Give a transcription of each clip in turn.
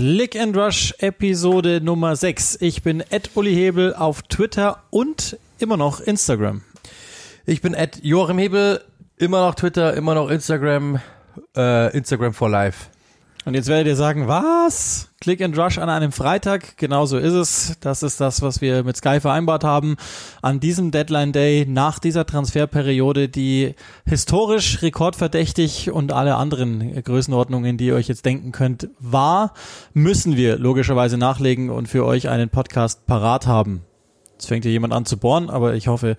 Click and Rush Episode Nummer 6. Ich bin Ed Uli Hebel auf Twitter und immer noch Instagram. Ich bin Ed Joachim Hebel, immer noch Twitter, immer noch Instagram, äh, Instagram for Life. Und jetzt werdet ihr sagen, was? Click and Rush an einem Freitag? Genauso ist es. Das ist das, was wir mit Sky vereinbart haben. An diesem Deadline Day nach dieser Transferperiode, die historisch rekordverdächtig und alle anderen Größenordnungen, die ihr euch jetzt denken könnt, war, müssen wir logischerweise nachlegen und für euch einen Podcast parat haben. Jetzt fängt hier jemand an zu bohren, aber ich hoffe,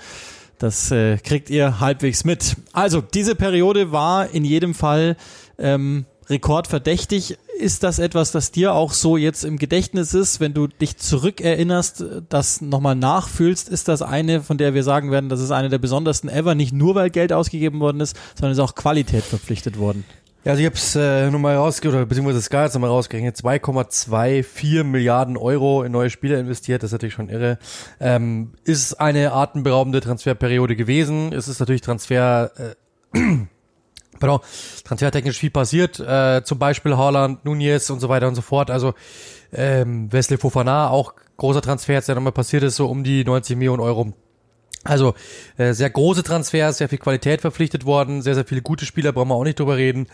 das äh, kriegt ihr halbwegs mit. Also, diese Periode war in jedem Fall ähm, rekordverdächtig. Ist das etwas, das dir auch so jetzt im Gedächtnis ist, wenn du dich zurückerinnerst, das nochmal nachfühlst? Ist das eine, von der wir sagen werden, das ist eine der besondersten ever, nicht nur weil Geld ausgegeben worden ist, sondern ist auch Qualität verpflichtet worden? Ja, also ich habe es äh, nochmal rausgerechnet, beziehungsweise Sky hat nochmal rausgerechnet, 2,24 Milliarden Euro in neue Spieler investiert, das ist natürlich schon irre. Ähm, ist eine atemberaubende Transferperiode gewesen. Es ist natürlich Transfer... Äh, pardon, transfertechnisch viel passiert, äh, zum Beispiel Haaland, Nunez und so weiter und so fort. Also ähm, Wesley Fofana, auch großer Transfer, der nochmal passiert ist, so um die 90 Millionen Euro. Also äh, sehr große Transfers, sehr viel Qualität verpflichtet worden, sehr, sehr viele gute Spieler, brauchen wir auch nicht drüber reden.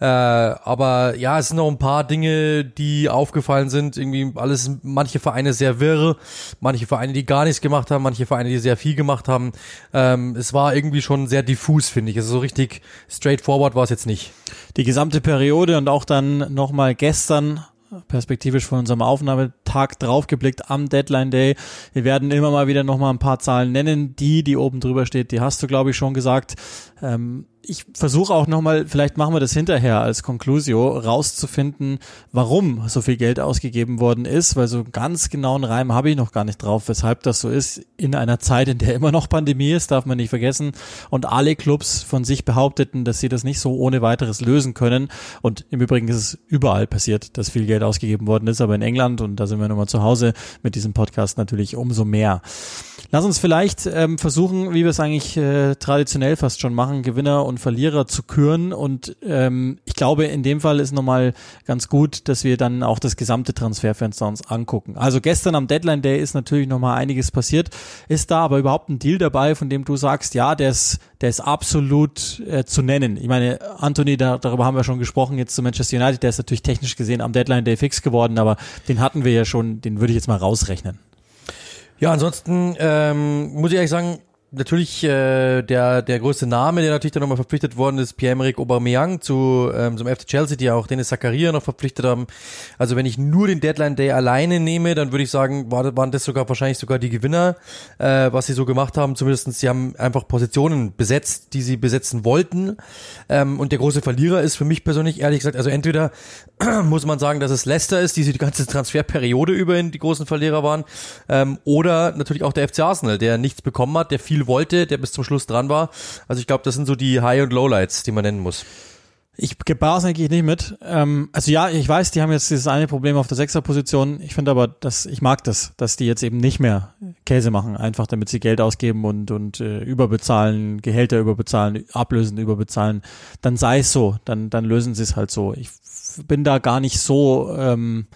Äh, aber ja, es sind noch ein paar Dinge, die aufgefallen sind. Irgendwie alles, manche Vereine sehr wirr, manche Vereine, die gar nichts gemacht haben, manche Vereine, die sehr viel gemacht haben. Ähm, es war irgendwie schon sehr diffus, finde ich. Also so richtig straightforward war es jetzt nicht. Die gesamte Periode und auch dann nochmal gestern perspektivisch von unserem Aufnahmetag draufgeblickt am Deadline Day. Wir werden immer mal wieder noch mal ein paar Zahlen nennen. Die, die oben drüber steht, die hast du, glaube ich, schon gesagt. Ähm, ich versuche auch nochmal, vielleicht machen wir das hinterher als Conclusio, rauszufinden, warum so viel Geld ausgegeben worden ist, weil so ganz genauen Reim habe ich noch gar nicht drauf, weshalb das so ist. In einer Zeit, in der immer noch Pandemie ist, darf man nicht vergessen. Und alle Clubs von sich behaupteten, dass sie das nicht so ohne weiteres lösen können. Und im Übrigen ist es überall passiert, dass viel Geld ausgegeben worden ist, aber in England, und da sind wir nochmal zu Hause mit diesem Podcast natürlich umso mehr. Lass uns vielleicht ähm, versuchen, wie wir es eigentlich äh, traditionell fast schon machen, Gewinner und Verlierer zu küren. Und ähm, ich glaube, in dem Fall ist nochmal ganz gut, dass wir dann auch das gesamte Transferfenster uns angucken. Also gestern am Deadline Day ist natürlich nochmal einiges passiert. Ist da aber überhaupt ein Deal dabei, von dem du sagst, ja, der ist, der ist absolut äh, zu nennen. Ich meine, Anthony, da, darüber haben wir schon gesprochen, jetzt zu Manchester United, der ist natürlich technisch gesehen am Deadline Day fix geworden, aber den hatten wir ja schon, den würde ich jetzt mal rausrechnen. Ja, ansonsten ähm, muss ich ehrlich sagen, natürlich äh, der der größte Name, der natürlich dann nochmal verpflichtet worden ist, Pierre-Emerick Aubameyang zu ähm, zum FC Chelsea, die auch Dennis Zakaria noch verpflichtet haben. Also wenn ich nur den Deadline Day alleine nehme, dann würde ich sagen, war, waren das sogar wahrscheinlich sogar die Gewinner, äh, was sie so gemacht haben. Zumindestens sie haben einfach Positionen besetzt, die sie besetzen wollten. Ähm, und der große Verlierer ist für mich persönlich ehrlich gesagt, also entweder muss man sagen, dass es Leicester ist, die sie die ganze Transferperiode über in die großen Verlierer waren, ähm, oder natürlich auch der FC Arsenal, der nichts bekommen hat, der viel wollte, der bis zum Schluss dran war. Also ich glaube, das sind so die High- und Lowlights, die man nennen muss. Ich gebe eigentlich nicht mit. Ähm, also ja, ich weiß, die haben jetzt dieses eine Problem auf der Sechserposition. Ich finde aber, dass ich mag das, dass die jetzt eben nicht mehr Käse machen, einfach damit sie Geld ausgeben und und äh, überbezahlen, Gehälter überbezahlen, Ablösen überbezahlen. Dann sei es so, dann dann lösen sie es halt so. Ich bin da gar nicht so ähm,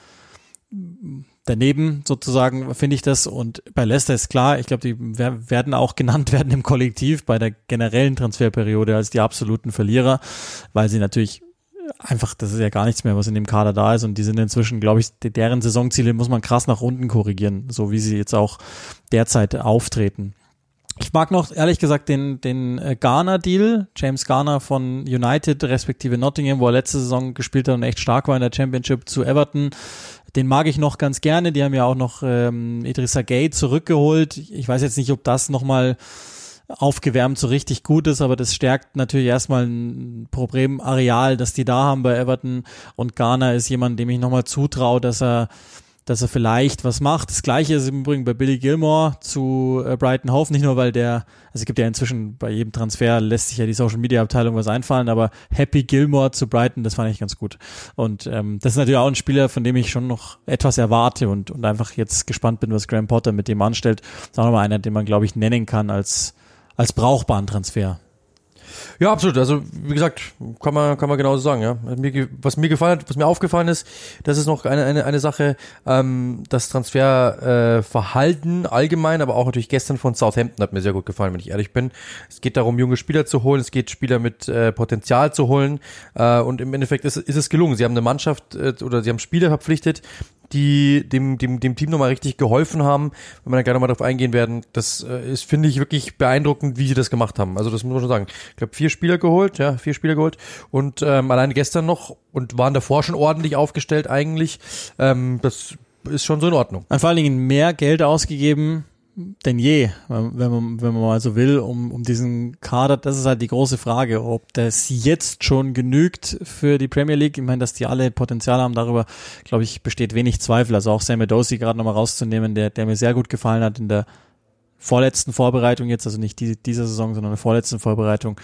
daneben sozusagen finde ich das und bei Leicester ist klar, ich glaube, die werden auch genannt werden im Kollektiv bei der generellen Transferperiode als die absoluten Verlierer, weil sie natürlich einfach, das ist ja gar nichts mehr, was in dem Kader da ist und die sind inzwischen, glaube ich, deren Saisonziele muss man krass nach unten korrigieren, so wie sie jetzt auch derzeit auftreten. Ich mag noch ehrlich gesagt den, den äh, Garner-Deal, James Garner von United respektive Nottingham, wo er letzte Saison gespielt hat und echt stark war in der Championship zu Everton den mag ich noch ganz gerne. Die haben ja auch noch ähm, Idrissa Gay zurückgeholt. Ich weiß jetzt nicht, ob das nochmal aufgewärmt so richtig gut ist, aber das stärkt natürlich erstmal ein Problemareal, das die da haben bei Everton. Und Garner ist jemand, dem ich nochmal zutraue, dass er dass er vielleicht was macht. Das gleiche ist im Übrigen bei Billy Gilmore zu äh, Brighton Hove, nicht nur weil der, also es gibt ja inzwischen bei jedem Transfer lässt sich ja die Social Media Abteilung was einfallen, aber Happy Gilmore zu Brighton, das fand ich ganz gut. Und ähm, das ist natürlich auch ein Spieler, von dem ich schon noch etwas erwarte und, und einfach jetzt gespannt bin, was Graham Potter mit dem anstellt. Das ist auch nochmal einer, den man, glaube ich, nennen kann als, als brauchbaren Transfer. Ja, absolut. Also wie gesagt, kann man kann man genauso sagen. Ja, was mir gefallen hat, was mir aufgefallen ist, das ist noch eine eine, eine Sache, ähm, das Transferverhalten äh, allgemein, aber auch natürlich gestern von Southampton hat mir sehr gut gefallen, wenn ich ehrlich bin. Es geht darum, junge Spieler zu holen, es geht Spieler mit äh, Potenzial zu holen äh, und im Endeffekt ist, ist es gelungen. Sie haben eine Mannschaft äh, oder sie haben Spieler verpflichtet, die dem, dem, dem Team nochmal richtig geholfen haben, wenn wir dann gerne nochmal darauf eingehen werden. Das äh, ist, finde ich, wirklich beeindruckend, wie sie das gemacht haben. Also das muss man schon sagen. Ich glaube, vier Spieler geholt, ja, vier Spieler geholt und ähm, allein gestern noch und waren davor schon ordentlich aufgestellt eigentlich. Ähm, das ist schon so in Ordnung. Und vor allen Dingen mehr Geld ausgegeben denn je, wenn man, wenn man mal so will, um, um diesen Kader. Das ist halt die große Frage, ob das jetzt schon genügt für die Premier League. Ich meine, dass die alle Potenzial haben, darüber, glaube ich, besteht wenig Zweifel. Also auch Sam Dosi gerade nochmal rauszunehmen, der, der mir sehr gut gefallen hat in der vorletzten Vorbereitung jetzt, also nicht die, dieser Saison, sondern in der vorletzten Vorbereitung.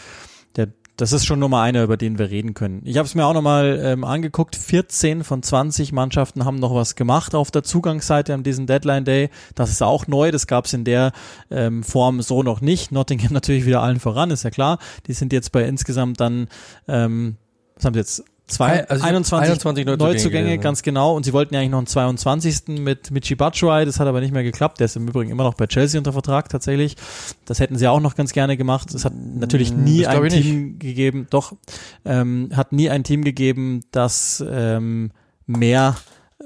Das ist schon Nummer einer, über den wir reden können. Ich habe es mir auch nochmal ähm, angeguckt. 14 von 20 Mannschaften haben noch was gemacht auf der Zugangsseite an diesem Deadline Day. Das ist auch neu. Das gab es in der ähm, Form so noch nicht. Nottingham natürlich wieder allen voran, ist ja klar. Die sind jetzt bei insgesamt dann, ähm, was haben sie jetzt? Zwei, also 21, 21 Neuzugänge, Neuzugänge ganz genau. Und sie wollten ja eigentlich noch einen 22. mit Michi Batshuayi. Das hat aber nicht mehr geklappt. Der ist im Übrigen immer noch bei Chelsea unter Vertrag tatsächlich. Das hätten sie auch noch ganz gerne gemacht. Es hat natürlich hm, nie ein Team nicht. gegeben, doch, ähm, hat nie ein Team gegeben, das ähm, mehr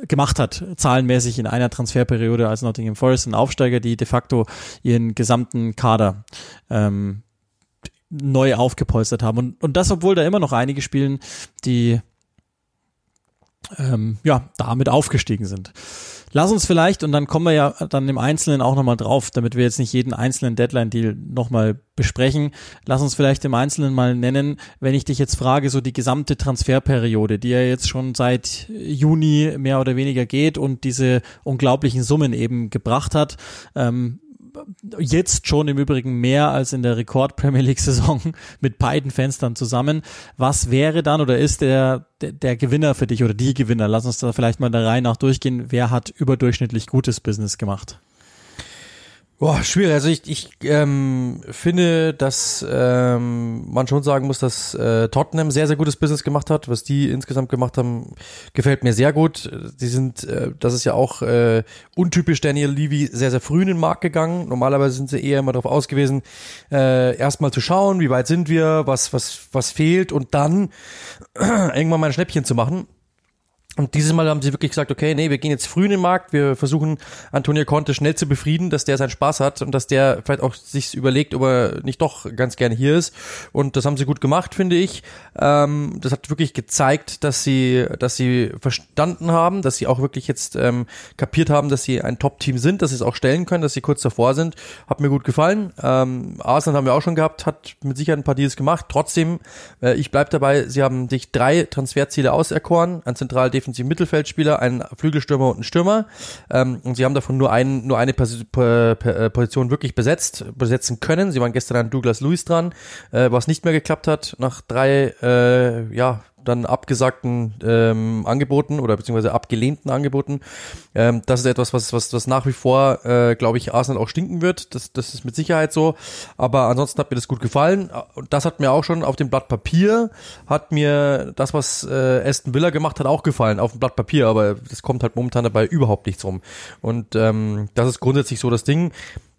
gemacht hat, zahlenmäßig in einer Transferperiode als Nottingham Forest, ein Aufsteiger, die de facto ihren gesamten Kader ähm, neu aufgepolstert haben. Und, und das, obwohl da immer noch einige spielen, die ähm, ja, damit aufgestiegen sind. Lass uns vielleicht, und dann kommen wir ja dann im Einzelnen auch nochmal drauf, damit wir jetzt nicht jeden einzelnen Deadline-Deal nochmal besprechen. Lass uns vielleicht im Einzelnen mal nennen, wenn ich dich jetzt frage, so die gesamte Transferperiode, die ja jetzt schon seit Juni mehr oder weniger geht und diese unglaublichen Summen eben gebracht hat. Ähm, jetzt schon im Übrigen mehr als in der Rekord Premier League Saison mit beiden Fenstern zusammen. Was wäre dann oder ist der, der, der Gewinner für dich oder die Gewinner? Lass uns da vielleicht mal der Reihe nach durchgehen. Wer hat überdurchschnittlich gutes Business gemacht? Boah, schwierig. Also ich, ich ähm, finde, dass ähm, man schon sagen muss, dass äh, Tottenham sehr, sehr gutes Business gemacht hat. Was die insgesamt gemacht haben, gefällt mir sehr gut. Die sind, äh, das ist ja auch äh, untypisch Daniel Levy, sehr, sehr früh in den Markt gegangen. Normalerweise sind sie eher immer darauf ausgewiesen, äh, erstmal zu schauen, wie weit sind wir, was, was, was fehlt und dann irgendwann mal ein Schnäppchen zu machen. Und dieses Mal haben sie wirklich gesagt, okay, nee, wir gehen jetzt früh in den Markt, wir versuchen Antonio Conte schnell zu befrieden, dass der seinen Spaß hat und dass der vielleicht auch sich überlegt, ob er nicht doch ganz gerne hier ist. Und das haben sie gut gemacht, finde ich. Ähm, das hat wirklich gezeigt, dass sie, dass sie verstanden haben, dass sie auch wirklich jetzt ähm, kapiert haben, dass sie ein Top-Team sind, dass sie es auch stellen können, dass sie kurz davor sind. Hat mir gut gefallen. Ähm, Arsenal haben wir auch schon gehabt, hat mit Sicherheit ein paar Deals gemacht. Trotzdem, äh, ich bleib dabei, sie haben sich drei Transferziele auserkoren, ein zentral defensiven Mittelfeldspieler, einen Flügelstürmer und einen Stürmer. Ähm, und sie haben davon nur, einen, nur eine äh, Position wirklich besetzt, besetzen können. Sie waren gestern an Douglas Lewis dran, äh, was nicht mehr geklappt hat nach drei, äh, ja, dann abgesagten ähm, Angeboten oder beziehungsweise abgelehnten Angeboten. Ähm, das ist etwas, was, was, was nach wie vor, äh, glaube ich, Arsenal auch stinken wird. Das, das ist mit Sicherheit so. Aber ansonsten hat mir das gut gefallen. Und das hat mir auch schon auf dem Blatt Papier, hat mir das, was äh, Aston Villa gemacht hat, auch gefallen. Auf dem Blatt Papier, aber das kommt halt momentan dabei überhaupt nichts rum. Und ähm, das ist grundsätzlich so das Ding.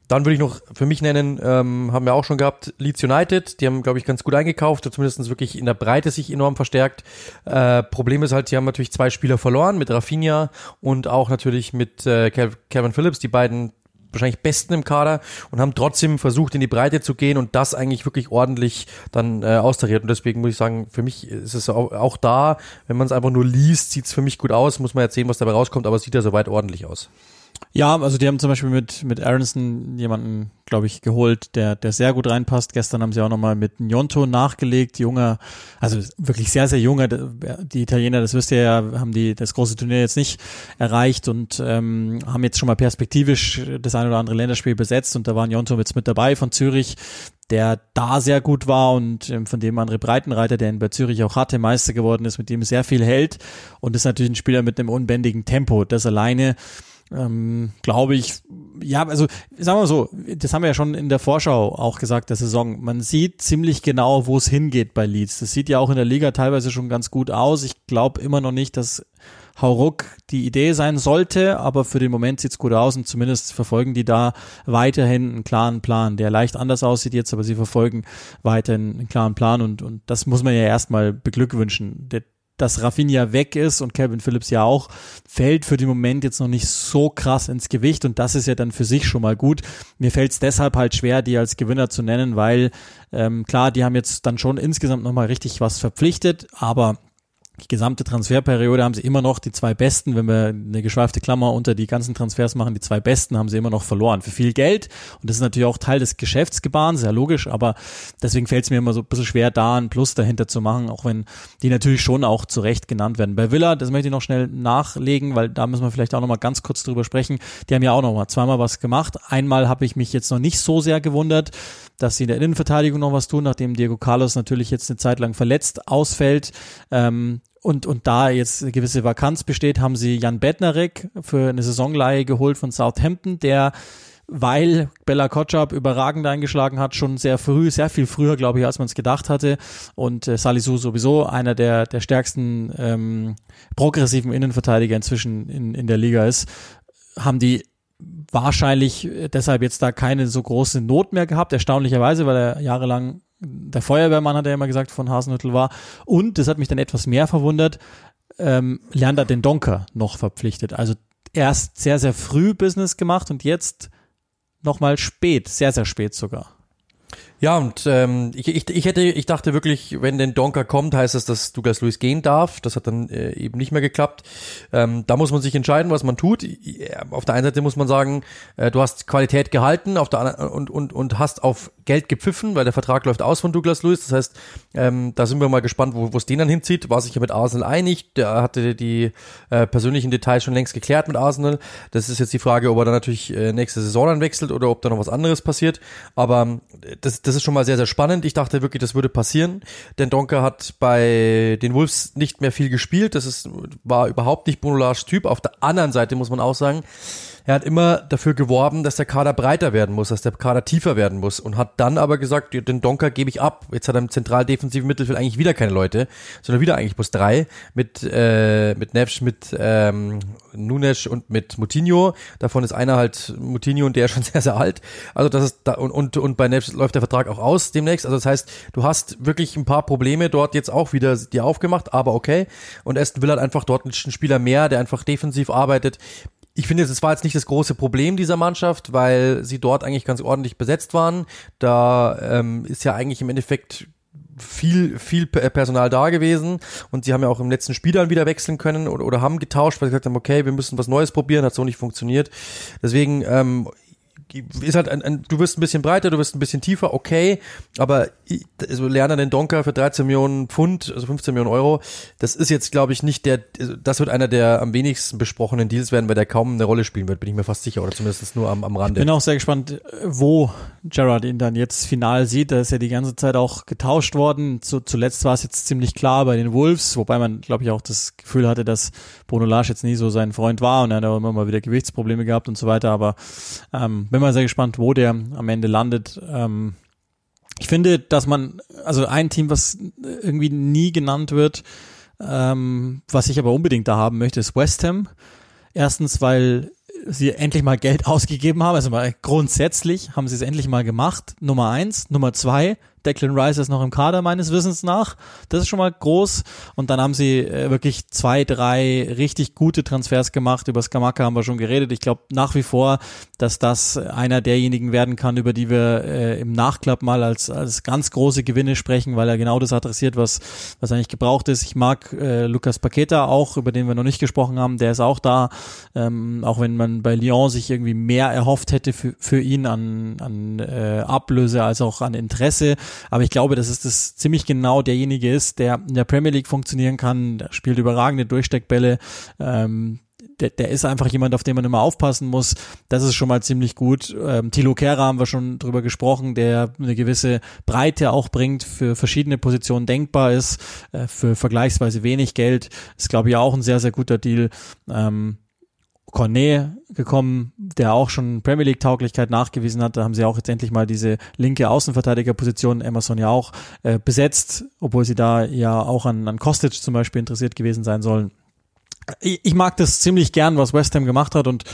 Dann würde ich noch für mich nennen, ähm, haben wir auch schon gehabt, Leeds United, die haben, glaube ich, ganz gut eingekauft, zumindest wirklich in der Breite sich enorm verstärkt. Äh, Problem ist halt, die haben natürlich zwei Spieler verloren, mit Rafinha und auch natürlich mit äh, Kevin Phillips, die beiden wahrscheinlich besten im Kader und haben trotzdem versucht, in die Breite zu gehen und das eigentlich wirklich ordentlich dann äh, austariert. Und deswegen muss ich sagen, für mich ist es auch, auch da, wenn man es einfach nur liest, sieht es für mich gut aus, muss man jetzt sehen, was dabei rauskommt, aber es sieht ja soweit ordentlich aus. Ja, also die haben zum Beispiel mit, mit Aronson jemanden, glaube ich, geholt, der, der sehr gut reinpasst. Gestern haben sie auch nochmal mit Njonto nachgelegt, junger, also wirklich sehr, sehr junger. Die Italiener, das wisst ihr ja, haben die das große Turnier jetzt nicht erreicht und ähm, haben jetzt schon mal perspektivisch das ein oder andere Länderspiel besetzt und da war Njonto jetzt mit dabei von Zürich, der da sehr gut war und ähm, von dem andere Breitenreiter, der ihn bei Zürich auch hatte, Meister geworden ist, mit dem sehr viel hält und ist natürlich ein Spieler mit einem unbändigen Tempo. Das alleine ähm, glaube ich, ja, also sagen wir so, das haben wir ja schon in der Vorschau auch gesagt, der Saison. Man sieht ziemlich genau, wo es hingeht bei Leeds. Das sieht ja auch in der Liga teilweise schon ganz gut aus. Ich glaube immer noch nicht, dass Hauruck die Idee sein sollte, aber für den Moment sieht's gut aus und zumindest verfolgen die da weiterhin einen klaren Plan, der leicht anders aussieht jetzt, aber sie verfolgen weiterhin einen klaren Plan und, und das muss man ja erstmal beglückwünschen. Der, dass Rafinha weg ist und Kevin Phillips ja auch, fällt für den Moment jetzt noch nicht so krass ins Gewicht und das ist ja dann für sich schon mal gut. Mir fällt es deshalb halt schwer, die als Gewinner zu nennen, weil ähm, klar, die haben jetzt dann schon insgesamt nochmal richtig was verpflichtet, aber die gesamte Transferperiode haben sie immer noch die zwei Besten, wenn wir eine geschweifte Klammer unter die ganzen Transfers machen, die zwei Besten haben sie immer noch verloren. Für viel Geld. Und das ist natürlich auch Teil des Geschäftsgebaren, sehr logisch, aber deswegen fällt es mir immer so ein bisschen schwer, da ein Plus dahinter zu machen, auch wenn die natürlich schon auch zu Recht genannt werden. Bei Villa, das möchte ich noch schnell nachlegen, weil da müssen wir vielleicht auch noch mal ganz kurz drüber sprechen, die haben ja auch noch mal zweimal was gemacht. Einmal habe ich mich jetzt noch nicht so sehr gewundert, dass sie in der Innenverteidigung noch was tun, nachdem Diego Carlos natürlich jetzt eine Zeit lang verletzt ausfällt. Ähm, und, und da jetzt eine gewisse Vakanz besteht, haben sie Jan Bednarek für eine Saisonleihe geholt von Southampton, der weil Bella Kotschap überragend eingeschlagen hat, schon sehr früh, sehr viel früher, glaube ich, als man es gedacht hatte. Und äh, Salisu sowieso einer der, der stärksten ähm, progressiven Innenverteidiger inzwischen in, in der Liga ist, haben die wahrscheinlich äh, deshalb jetzt da keine so große Not mehr gehabt, erstaunlicherweise, weil er jahrelang der Feuerwehrmann, hat er immer gesagt, von Hasenhüttel war. Und, das hat mich dann etwas mehr verwundert, ähm, Leander den Donker noch verpflichtet. Also erst sehr, sehr früh Business gemacht und jetzt nochmal spät, sehr, sehr spät sogar. Ja, und ähm, ich, ich, ich hätte, ich dachte wirklich, wenn denn Donker kommt, heißt das, dass Douglas Lewis gehen darf. Das hat dann äh, eben nicht mehr geklappt. Ähm, da muss man sich entscheiden, was man tut. Auf der einen Seite muss man sagen, äh, du hast Qualität gehalten, auf der anderen und und und hast auf Geld gepfiffen, weil der Vertrag läuft aus von Douglas Lewis. Das heißt, ähm, da sind wir mal gespannt, wo es den dann hinzieht. War sich ja mit Arsenal einig. Der hatte die äh, persönlichen Details schon längst geklärt mit Arsenal. Das ist jetzt die Frage, ob er dann natürlich äh, nächste Saison dann wechselt oder ob da noch was anderes passiert. Aber äh, das das ist schon mal sehr, sehr spannend. Ich dachte wirklich, das würde passieren, denn Donker hat bei den Wolves nicht mehr viel gespielt. Das ist, war überhaupt nicht Bruno Lars Typ. Auf der anderen Seite muss man auch sagen, er hat immer dafür geworben, dass der Kader breiter werden muss, dass der Kader tiefer werden muss und hat dann aber gesagt, den Donker gebe ich ab. Jetzt hat er im zentral defensiven Mittelfeld eigentlich wieder keine Leute, sondern wieder eigentlich bloß drei mit äh, mit Nevsch, mit ähm, Nunes und mit Mutinho. Davon ist einer halt Mutinho und der ist schon sehr sehr alt. Also das ist da und und, und bei Nevsch läuft der Vertrag auch aus demnächst. Also das heißt, du hast wirklich ein paar Probleme dort jetzt auch wieder dir aufgemacht, aber okay. Und Aston Villa hat einfach dort einen Spieler mehr, der einfach defensiv arbeitet, ich finde, es war jetzt nicht das große Problem dieser Mannschaft, weil sie dort eigentlich ganz ordentlich besetzt waren. Da ähm, ist ja eigentlich im Endeffekt viel, viel Personal da gewesen und sie haben ja auch im letzten Spiel dann wieder wechseln können oder, oder haben getauscht, weil sie gesagt haben, okay, wir müssen was Neues probieren, hat so nicht funktioniert. Deswegen, ähm, ist halt ein, ein, du wirst ein bisschen breiter, du wirst ein bisschen tiefer, okay, aber also Lerner den Donker für 13 Millionen Pfund, also 15 Millionen Euro, das ist jetzt, glaube ich, nicht der, das wird einer der am wenigsten besprochenen Deals werden, weil der kaum eine Rolle spielen wird, bin ich mir fast sicher, oder zumindest nur am, am Rande. Ich bin auch sehr gespannt, wo Gerard ihn dann jetzt final sieht. Da ist ja die ganze Zeit auch getauscht worden. Zu, zuletzt war es jetzt ziemlich klar bei den Wolves, wobei man, glaube ich, auch das Gefühl hatte, dass Bruno Lage jetzt nie so sein Freund war und er hat auch immer mal wieder Gewichtsprobleme gehabt und so weiter. Aber ähm, bin mal sehr gespannt, wo der am Ende landet. Ähm, ich finde, dass man, also ein Team, was irgendwie nie genannt wird, ähm, was ich aber unbedingt da haben möchte, ist West Ham. Erstens, weil sie endlich mal Geld ausgegeben haben, also mal grundsätzlich haben sie es endlich mal gemacht. Nummer eins. Nummer zwei, Declan Rice ist noch im Kader meines Wissens nach. Das ist schon mal groß. Und dann haben sie äh, wirklich zwei, drei richtig gute Transfers gemacht. Über Skamaka haben wir schon geredet. Ich glaube nach wie vor, dass das einer derjenigen werden kann, über die wir äh, im Nachklapp mal als, als ganz große Gewinne sprechen, weil er genau das adressiert, was, was eigentlich gebraucht ist. Ich mag äh, Lukas Paqueta auch, über den wir noch nicht gesprochen haben. Der ist auch da. Ähm, auch wenn man bei Lyon sich irgendwie mehr erhofft hätte für, für ihn an, an äh, Ablöse als auch an Interesse. Aber ich glaube, dass es das ziemlich genau derjenige ist, der in der Premier League funktionieren kann, der spielt überragende Durchsteckbälle, ähm, der, der ist einfach jemand, auf den man immer aufpassen muss. Das ist schon mal ziemlich gut. Ähm, Thilo Kehrer haben wir schon drüber gesprochen, der eine gewisse Breite auch bringt, für verschiedene Positionen denkbar ist, äh, für vergleichsweise wenig Geld. Ist, glaube ich, auch ein sehr, sehr guter Deal. Ähm, Cornet gekommen, der auch schon Premier League Tauglichkeit nachgewiesen hat. Da haben sie auch jetzt endlich mal diese linke Außenverteidigerposition, Emerson ja auch, äh, besetzt, obwohl sie da ja auch an, an Kostic zum Beispiel interessiert gewesen sein sollen. Ich, ich mag das ziemlich gern, was West Ham gemacht hat und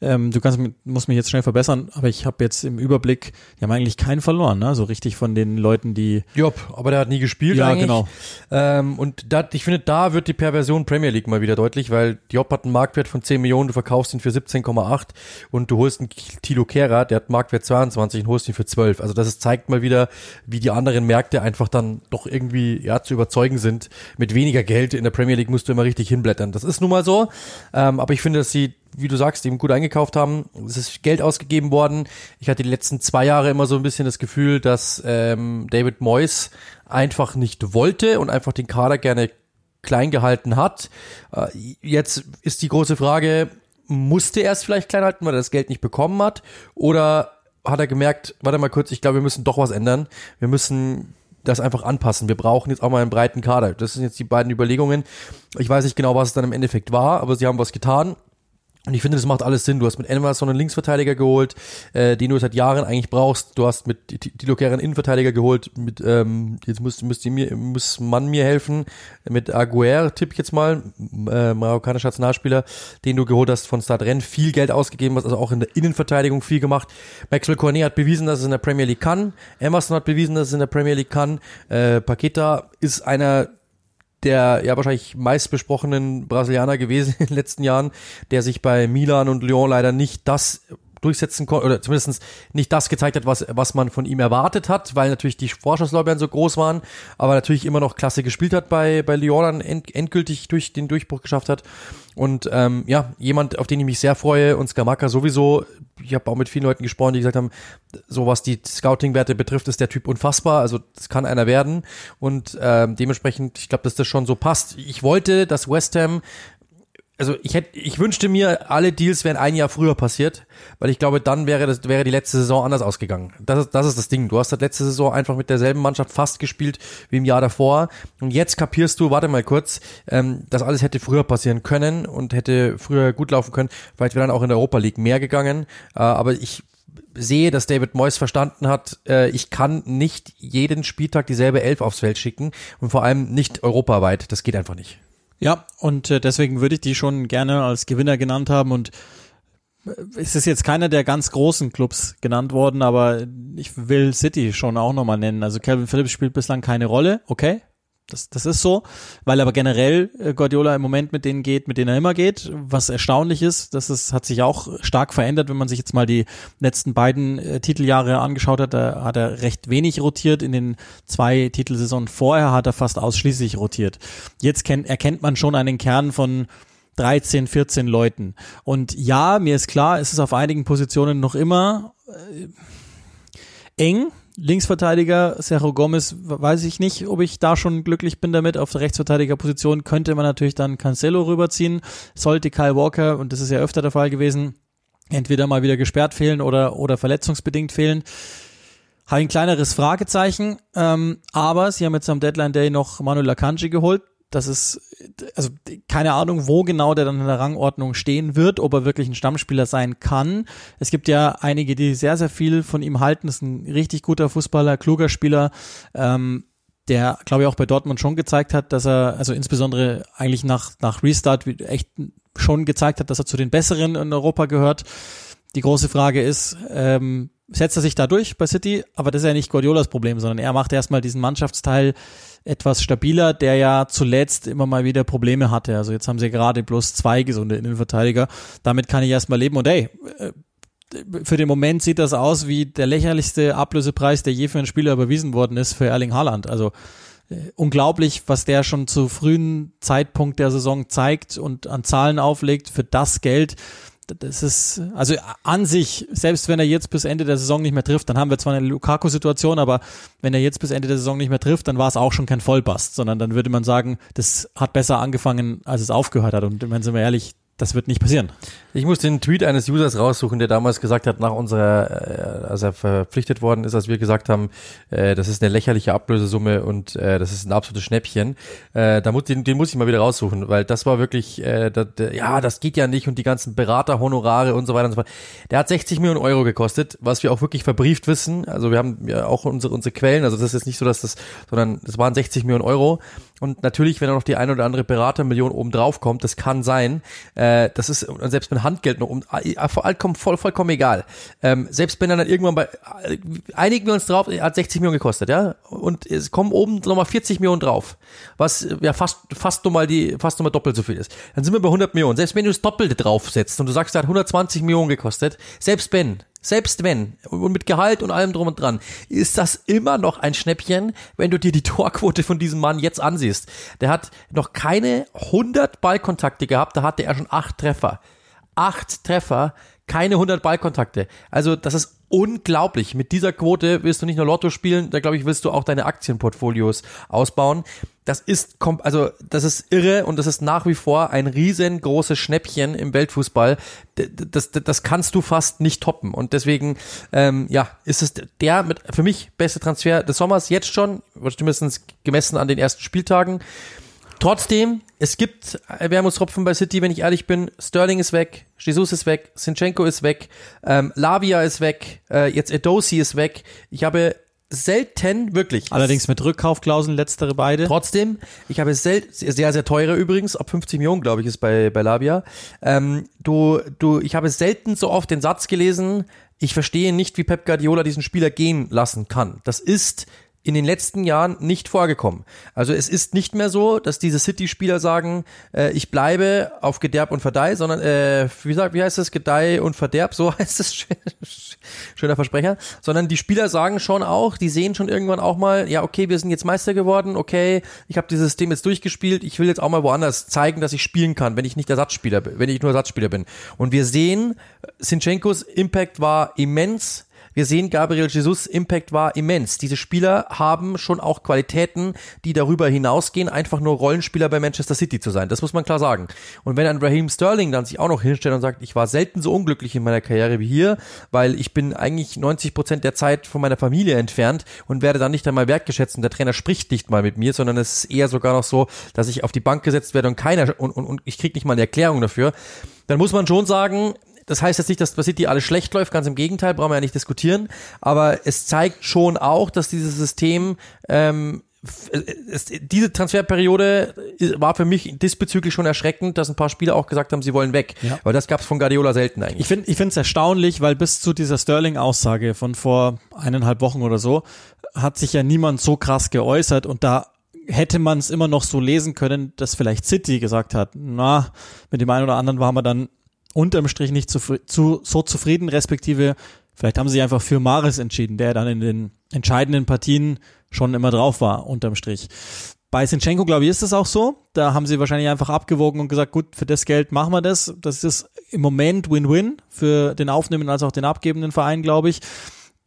ähm, du kannst, musst mich jetzt schnell verbessern, aber ich habe jetzt im Überblick, die haben eigentlich keinen verloren, ne? So richtig von den Leuten, die. Job, aber der hat nie gespielt Ja, eigentlich. genau. Ähm, und da, ich finde, da wird die Perversion Premier League mal wieder deutlich, weil Job hat einen Marktwert von 10 Millionen, du verkaufst ihn für 17,8 und du holst einen Tilo Kehrer, der hat einen Marktwert 22 und holst ihn für 12. Also das ist, zeigt mal wieder, wie die anderen Märkte einfach dann doch irgendwie ja zu überzeugen sind. Mit weniger Geld in der Premier League musst du immer richtig hinblättern. Das ist nun mal so. Ähm, aber ich finde, dass sie wie du sagst, eben gut eingekauft haben. Es ist Geld ausgegeben worden. Ich hatte die letzten zwei Jahre immer so ein bisschen das Gefühl, dass ähm, David Moyes einfach nicht wollte und einfach den Kader gerne klein gehalten hat. Äh, jetzt ist die große Frage, musste er es vielleicht klein halten, weil er das Geld nicht bekommen hat? Oder hat er gemerkt, warte mal kurz, ich glaube, wir müssen doch was ändern. Wir müssen das einfach anpassen. Wir brauchen jetzt auch mal einen breiten Kader. Das sind jetzt die beiden Überlegungen. Ich weiß nicht genau, was es dann im Endeffekt war, aber sie haben was getan. Und ich finde, das macht alles Sinn. Du hast mit Emerson einen Linksverteidiger geholt, äh, den du seit Jahren eigentlich brauchst. Du hast mit Kehrer einen Innenverteidiger geholt. Mit, ähm, jetzt muss, müsst ihr mir, muss man mir helfen. Mit Aguer, tipp ich jetzt mal, äh, marokkanischer Nationalspieler, den du geholt hast von Stade Rennes. Viel Geld ausgegeben hast, also auch in der Innenverteidigung viel gemacht. Maxwell Cornet hat bewiesen, dass es in der Premier League kann. Emerson hat bewiesen, dass es in der Premier League kann. Äh, Paqueta ist einer der ja wahrscheinlich meistbesprochenen Brasilianer gewesen in den letzten Jahren, der sich bei Milan und Lyon leider nicht das durchsetzen konnte, oder zumindest nicht das gezeigt hat, was, was man von ihm erwartet hat, weil natürlich die Vorschusslorbeeren so groß waren, aber natürlich immer noch klasse gespielt hat bei, bei Lyon dann end, endgültig durch den Durchbruch geschafft hat. Und ähm, ja, jemand, auf den ich mich sehr freue und Skamaka sowieso, ich habe auch mit vielen Leuten gesprochen, die gesagt haben, so was die Scouting-Werte betrifft, ist der Typ unfassbar, also das kann einer werden und ähm, dementsprechend, ich glaube, dass das schon so passt. Ich wollte, dass West Ham also ich hätte, ich wünschte mir, alle Deals wären ein Jahr früher passiert, weil ich glaube, dann wäre das, wäre die letzte Saison anders ausgegangen. Das ist, das ist das Ding. Du hast das letzte Saison einfach mit derselben Mannschaft fast gespielt wie im Jahr davor. Und jetzt kapierst du, warte mal kurz, ähm, das alles hätte früher passieren können und hätte früher gut laufen können. Vielleicht wäre dann auch in der Europa League mehr gegangen. Äh, aber ich sehe, dass David Moyes verstanden hat, äh, ich kann nicht jeden Spieltag dieselbe Elf aufs Feld schicken und vor allem nicht europaweit. Das geht einfach nicht. Ja, und äh, deswegen würde ich die schon gerne als Gewinner genannt haben und äh, es ist jetzt keiner der ganz großen Clubs genannt worden, aber ich will City schon auch nochmal nennen. Also Calvin Phillips spielt bislang keine Rolle, okay, das, das ist so, weil aber generell äh, Guardiola im Moment mit denen geht, mit denen er immer geht, was erstaunlich ist, das ist, hat sich auch stark verändert, wenn man sich jetzt mal die letzten beiden äh, Titeljahre angeschaut hat, da hat er recht wenig rotiert, in den zwei Titelsaisonen vorher hat er fast ausschließlich rotiert. Jetzt kennt, erkennt man schon einen Kern von 13, 14 Leuten. Und ja, mir ist klar, es ist auf einigen Positionen noch immer äh, eng, Linksverteidiger Sergio Gomez weiß ich nicht, ob ich da schon glücklich bin damit. Auf der Rechtsverteidigerposition könnte man natürlich dann Cancelo rüberziehen. Sollte Kyle Walker, und das ist ja öfter der Fall gewesen, entweder mal wieder gesperrt fehlen oder, oder verletzungsbedingt fehlen. Habe ein kleineres Fragezeichen, ähm, aber sie haben jetzt am Deadline Day noch Manuel Akanji geholt, das ist, also keine Ahnung, wo genau der dann in der Rangordnung stehen wird, ob er wirklich ein Stammspieler sein kann. Es gibt ja einige, die sehr, sehr viel von ihm halten. Das ist ein richtig guter Fußballer, kluger Spieler, ähm, der, glaube ich, auch bei Dortmund schon gezeigt hat, dass er, also insbesondere eigentlich nach, nach Restart echt schon gezeigt hat, dass er zu den Besseren in Europa gehört. Die große Frage ist, ähm, setzt er sich da durch bei City? Aber das ist ja nicht Guardiolas Problem, sondern er macht erstmal diesen Mannschaftsteil etwas stabiler, der ja zuletzt immer mal wieder Probleme hatte. Also jetzt haben sie gerade bloß zwei gesunde Innenverteidiger. Damit kann ich erstmal leben. Und ey, äh, für den Moment sieht das aus wie der lächerlichste Ablösepreis, der je für einen Spieler überwiesen worden ist für Erling Haaland. Also äh, unglaublich, was der schon zu frühen Zeitpunkt der Saison zeigt und an Zahlen auflegt für das Geld das ist, also an sich, selbst wenn er jetzt bis Ende der Saison nicht mehr trifft, dann haben wir zwar eine Lukaku-Situation, aber wenn er jetzt bis Ende der Saison nicht mehr trifft, dann war es auch schon kein Vollbast, sondern dann würde man sagen, das hat besser angefangen, als es aufgehört hat. Und wenn sind wir ehrlich, das wird nicht passieren. Ich muss den Tweet eines Users raussuchen, der damals gesagt hat, nach unserer, äh, als er verpflichtet worden ist, als wir gesagt haben, äh, das ist eine lächerliche Ablösesumme und äh, das ist ein absolutes Schnäppchen. Äh, da muss, den, den muss ich mal wieder raussuchen, weil das war wirklich, äh, da, ja, das geht ja nicht und die ganzen Beraterhonorare und so weiter und so fort. Der hat 60 Millionen Euro gekostet, was wir auch wirklich verbrieft wissen. Also wir haben ja auch unsere, unsere Quellen, also das ist jetzt nicht so, dass das, sondern es waren 60 Millionen Euro. Und natürlich, wenn da noch die eine oder andere Beratermillion oben drauf kommt, das kann sein. Äh, das ist selbst mit Handgeld noch um, äh, vollkommen, voll, vollkommen egal. Ähm, selbst wenn er dann irgendwann bei, äh, einigen wir uns drauf, hat 60 Millionen gekostet, ja, und es kommen oben nochmal 40 Millionen drauf, was ja fast, fast nochmal die, fast nochmal doppelt so viel ist. Dann sind wir bei 100 Millionen. Selbst wenn du das Doppelte draufsetzt und du sagst, er hat 120 Millionen gekostet, selbst wenn, selbst wenn, und mit Gehalt und allem drum und dran, ist das immer noch ein Schnäppchen, wenn du dir die Torquote von diesem Mann jetzt ansiehst. Der hat noch keine 100 Ballkontakte gehabt, da hatte er schon acht Treffer. Acht Treffer, keine 100 Ballkontakte. Also das ist unglaublich. Mit dieser Quote willst du nicht nur Lotto spielen, da glaube ich, willst du auch deine Aktienportfolios ausbauen. Das ist, also, das ist irre und das ist nach wie vor ein riesengroßes Schnäppchen im Weltfußball. Das, das, das kannst du fast nicht toppen. Und deswegen, ähm, ja, ist es der mit, für mich beste Transfer des Sommers jetzt schon, zumindest gemessen an den ersten Spieltagen. Trotzdem, es gibt Wermutstropfen bei City, wenn ich ehrlich bin. Sterling ist weg, Jesus ist weg, Sinchenko ist weg, ähm, Lavia ist weg, äh, jetzt Edosi ist weg. Ich habe selten, wirklich. Allerdings mit Rückkaufklauseln, letztere beide. Trotzdem, ich habe selten, sehr, sehr teure übrigens, ab 50 Millionen, glaube ich, ist bei, bei Lavia. Ähm, du, du, ich habe selten so oft den Satz gelesen, ich verstehe nicht, wie Pep Guardiola diesen Spieler gehen lassen kann. Das ist in den letzten Jahren nicht vorgekommen. Also es ist nicht mehr so, dass diese City-Spieler sagen, äh, ich bleibe auf Gederb und Verdeih, sondern äh, wie, sagt, wie heißt das, Gedeih und Verderb, so heißt es, schöner Versprecher, sondern die Spieler sagen schon auch, die sehen schon irgendwann auch mal, ja okay, wir sind jetzt Meister geworden, okay, ich habe dieses System jetzt durchgespielt, ich will jetzt auch mal woanders zeigen, dass ich spielen kann, wenn ich nicht Ersatzspieler bin, wenn ich nur Ersatzspieler bin. Und wir sehen, Sinchenkos Impact war immens, wir sehen, Gabriel Jesus Impact war immens. Diese Spieler haben schon auch Qualitäten, die darüber hinausgehen, einfach nur Rollenspieler bei Manchester City zu sein. Das muss man klar sagen. Und wenn ein Raheem Sterling dann sich auch noch hinstellt und sagt, ich war selten so unglücklich in meiner Karriere wie hier, weil ich bin eigentlich 90 Prozent der Zeit von meiner Familie entfernt und werde dann nicht einmal wertgeschätzt und der Trainer spricht nicht mal mit mir, sondern es ist eher sogar noch so, dass ich auf die Bank gesetzt werde und keiner und, und, und ich kriege nicht mal eine Erklärung dafür dann muss man schon sagen, das heißt jetzt nicht, dass bei City alles schlecht läuft, ganz im Gegenteil, brauchen wir ja nicht diskutieren. Aber es zeigt schon auch, dass dieses System ähm, es, diese Transferperiode war für mich diesbezüglich schon erschreckend, dass ein paar Spieler auch gesagt haben, sie wollen weg. Ja. Weil das gab es von Guardiola selten eigentlich. Ich finde ich finde es erstaunlich, weil bis zu dieser Sterling-Aussage von vor eineinhalb Wochen oder so hat sich ja niemand so krass geäußert und da hätte man es immer noch so lesen können, dass vielleicht City gesagt hat, na, mit dem einen oder anderen waren wir dann unterm Strich nicht zu, zu, so zufrieden, respektive vielleicht haben sie einfach für Maris entschieden, der dann in den entscheidenden Partien schon immer drauf war, unterm Strich. Bei Sinchenko, glaube ich, ist das auch so. Da haben sie wahrscheinlich einfach abgewogen und gesagt, gut, für das Geld machen wir das. Das ist im Moment Win-Win für den aufnehmenden als auch den abgebenden Verein, glaube ich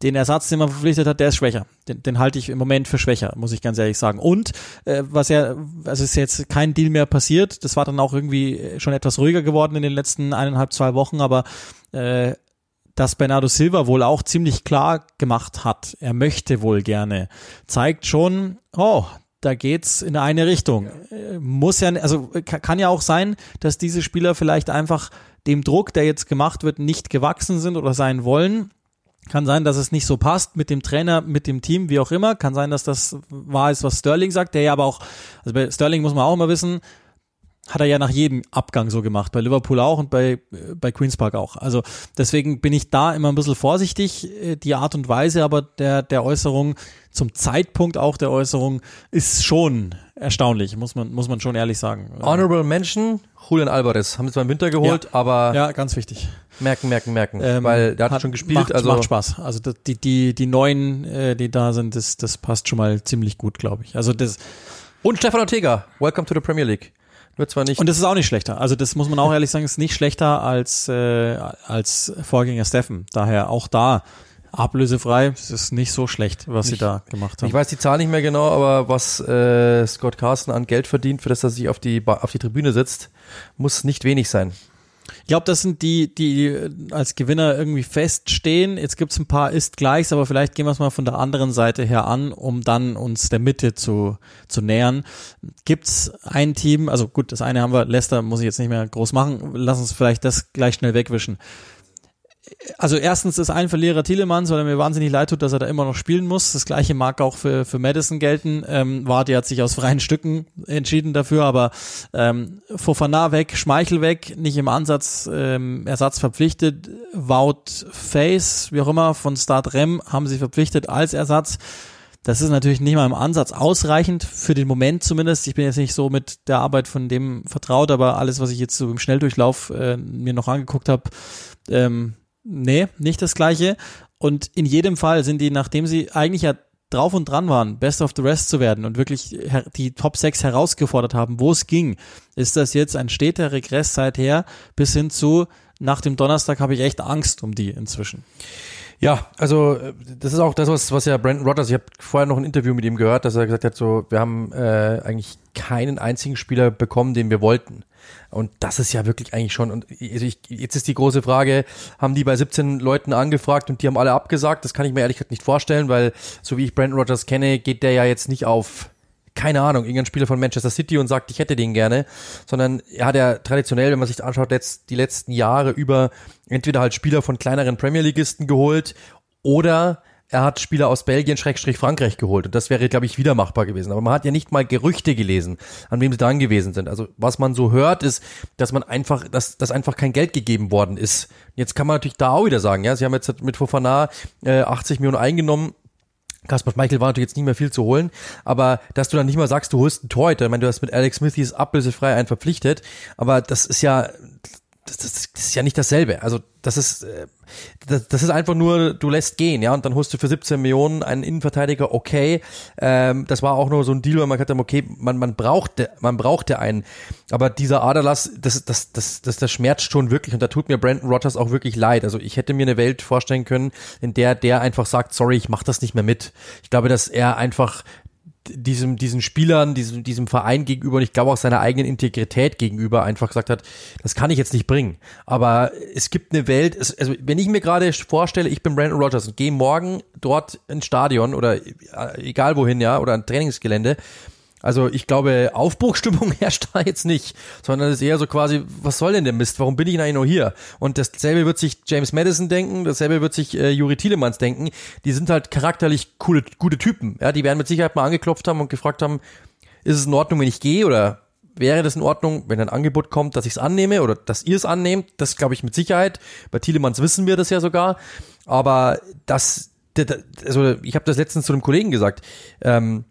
den Ersatz, den man verpflichtet hat, der ist schwächer. Den, den halte ich im Moment für schwächer, muss ich ganz ehrlich sagen. Und äh, was ja, also ist jetzt kein Deal mehr passiert. Das war dann auch irgendwie schon etwas ruhiger geworden in den letzten eineinhalb, zwei Wochen, aber äh, dass Bernardo Silva wohl auch ziemlich klar gemacht hat, er möchte wohl gerne, zeigt schon, oh, da geht's in eine Richtung. Äh, muss ja, also kann ja auch sein, dass diese Spieler vielleicht einfach dem Druck, der jetzt gemacht wird, nicht gewachsen sind oder sein wollen kann sein, dass es nicht so passt mit dem Trainer, mit dem Team, wie auch immer. Kann sein, dass das wahr ist, was Sterling sagt, der ja aber auch, also bei Sterling muss man auch immer wissen, hat er ja nach jedem Abgang so gemacht, bei Liverpool auch und bei, bei Queen's Park auch. Also deswegen bin ich da immer ein bisschen vorsichtig, äh, die Art und Weise, aber der, der Äußerung, zum Zeitpunkt auch der Äußerung, ist schon erstaunlich, muss man, muss man schon ehrlich sagen. Honorable Mention, Julian Alvarez, haben sie zwar im Winter geholt, ja, aber. Ja, ganz wichtig. Merken, merken, merken. Ähm, weil der hat, hat, schon gespielt. Macht, also macht Spaß. Also die, die, die neuen, äh, die da sind, das, das passt schon mal ziemlich gut, glaube ich. Also das. Und Stefan Ortega, welcome to the Premier League. Wird zwar nicht. Und das ist auch nicht schlechter. Also das muss man auch ehrlich sagen, ist nicht schlechter als, äh, als Vorgänger Steffen. Daher auch da ablösefrei. Es ist nicht so schlecht, was ich, sie da gemacht haben. Ich weiß die Zahl nicht mehr genau, aber was äh, Scott Carson an Geld verdient, für das er sich auf die, auf die Tribüne sitzt, muss nicht wenig sein. Ich glaube, das sind die, die als Gewinner irgendwie feststehen. Jetzt gibt's ein paar Ist-Gleichs, aber vielleicht gehen wir es mal von der anderen Seite her an, um dann uns der Mitte zu, zu nähern. Gibt's ein Team, also gut, das eine haben wir, Leicester muss ich jetzt nicht mehr groß machen, lass uns vielleicht das gleich schnell wegwischen also erstens ist ein Verlierer Thielemanns, weil er mir wahnsinnig leid tut, dass er da immer noch spielen muss. Das gleiche mag auch für, für Madison gelten. Ähm, Wadi hat sich aus freien Stücken entschieden dafür, aber ähm, Fofana weg, Schmeichel weg, nicht im Ansatz ähm, Ersatz verpflichtet. Wout Face, wie auch immer, von Start Rem haben sie verpflichtet als Ersatz. Das ist natürlich nicht mal im Ansatz ausreichend, für den Moment zumindest. Ich bin jetzt nicht so mit der Arbeit von dem vertraut, aber alles, was ich jetzt so im Schnelldurchlauf äh, mir noch angeguckt habe, ähm, Nee, nicht das gleiche. Und in jedem Fall sind die, nachdem sie eigentlich ja drauf und dran waren, Best of the Rest zu werden und wirklich die Top 6 herausgefordert haben, wo es ging, ist das jetzt ein steter Regress seither bis hin zu nach dem Donnerstag habe ich echt Angst um die inzwischen. Ja, also das ist auch das, was, was ja Brandon Rodgers, ich habe vorher noch ein Interview mit ihm gehört, dass er gesagt hat, so, wir haben äh, eigentlich keinen einzigen Spieler bekommen, den wir wollten. Und das ist ja wirklich eigentlich schon, und also ich, jetzt ist die große Frage, haben die bei 17 Leuten angefragt und die haben alle abgesagt? Das kann ich mir ehrlich gesagt nicht vorstellen, weil so wie ich Brandon Rodgers kenne, geht der ja jetzt nicht auf keine Ahnung, irgendein Spieler von Manchester City und sagt, ich hätte den gerne, sondern er hat ja traditionell, wenn man sich anschaut, letzt, die letzten Jahre über entweder halt Spieler von kleineren Premier Leagueisten geholt oder er hat Spieler aus Belgien, Schrägstrich Frankreich geholt. Und das wäre, glaube ich, wieder machbar gewesen. Aber man hat ja nicht mal Gerüchte gelesen, an wem sie dran gewesen sind. Also was man so hört, ist, dass man einfach, dass, dass einfach kein Geld gegeben worden ist. Jetzt kann man natürlich da auch wieder sagen, ja, sie haben jetzt mit Fofana äh, 80 Millionen eingenommen. Kasper Schmeichel war natürlich jetzt nicht mehr viel zu holen, aber dass du dann nicht mal sagst, du holst einen Torhüter, ich meine, du hast mit Alex Smithies ablösefrei einen verpflichtet, aber das ist ja, das, das, ist ja nicht dasselbe. Also das ist, äh, das, das ist einfach nur, du lässt gehen, ja, und dann holst du für 17 Millionen einen Innenverteidiger, okay. Ähm, das war auch nur so ein Deal, weil man gesagt hat, okay, man, man brauchte, man brauchte einen. Aber dieser Aderlass, das, das, das, das, das schmerzt schon wirklich und da tut mir Brandon Rogers auch wirklich leid. Also ich hätte mir eine Welt vorstellen können, in der der einfach sagt, sorry, ich mach das nicht mehr mit. Ich glaube, dass er einfach diesem, diesen Spielern, diesem, diesem Verein gegenüber und ich glaube auch seiner eigenen Integrität gegenüber einfach gesagt hat, das kann ich jetzt nicht bringen. Aber es gibt eine Welt, es, also wenn ich mir gerade vorstelle, ich bin Brandon Rogers und gehe morgen dort ins Stadion oder äh, egal wohin, ja, oder ein Trainingsgelände also ich glaube, Aufbruchstimmung herrscht da jetzt nicht, sondern es ist eher so quasi, was soll denn der Mist? Warum bin ich denn eigentlich noch hier? Und dasselbe wird sich James Madison denken, dasselbe wird sich äh, Juri Tielemans denken. Die sind halt charakterlich coole, gute Typen. Ja, die werden mit Sicherheit mal angeklopft haben und gefragt haben, ist es in Ordnung, wenn ich gehe oder wäre das in Ordnung, wenn ein Angebot kommt, dass ich es annehme oder dass ihr es annehmt? Das glaube ich mit Sicherheit. Bei Tielemans wissen wir das ja sogar. Aber das, also ich habe das letztens zu einem Kollegen gesagt. Ähm,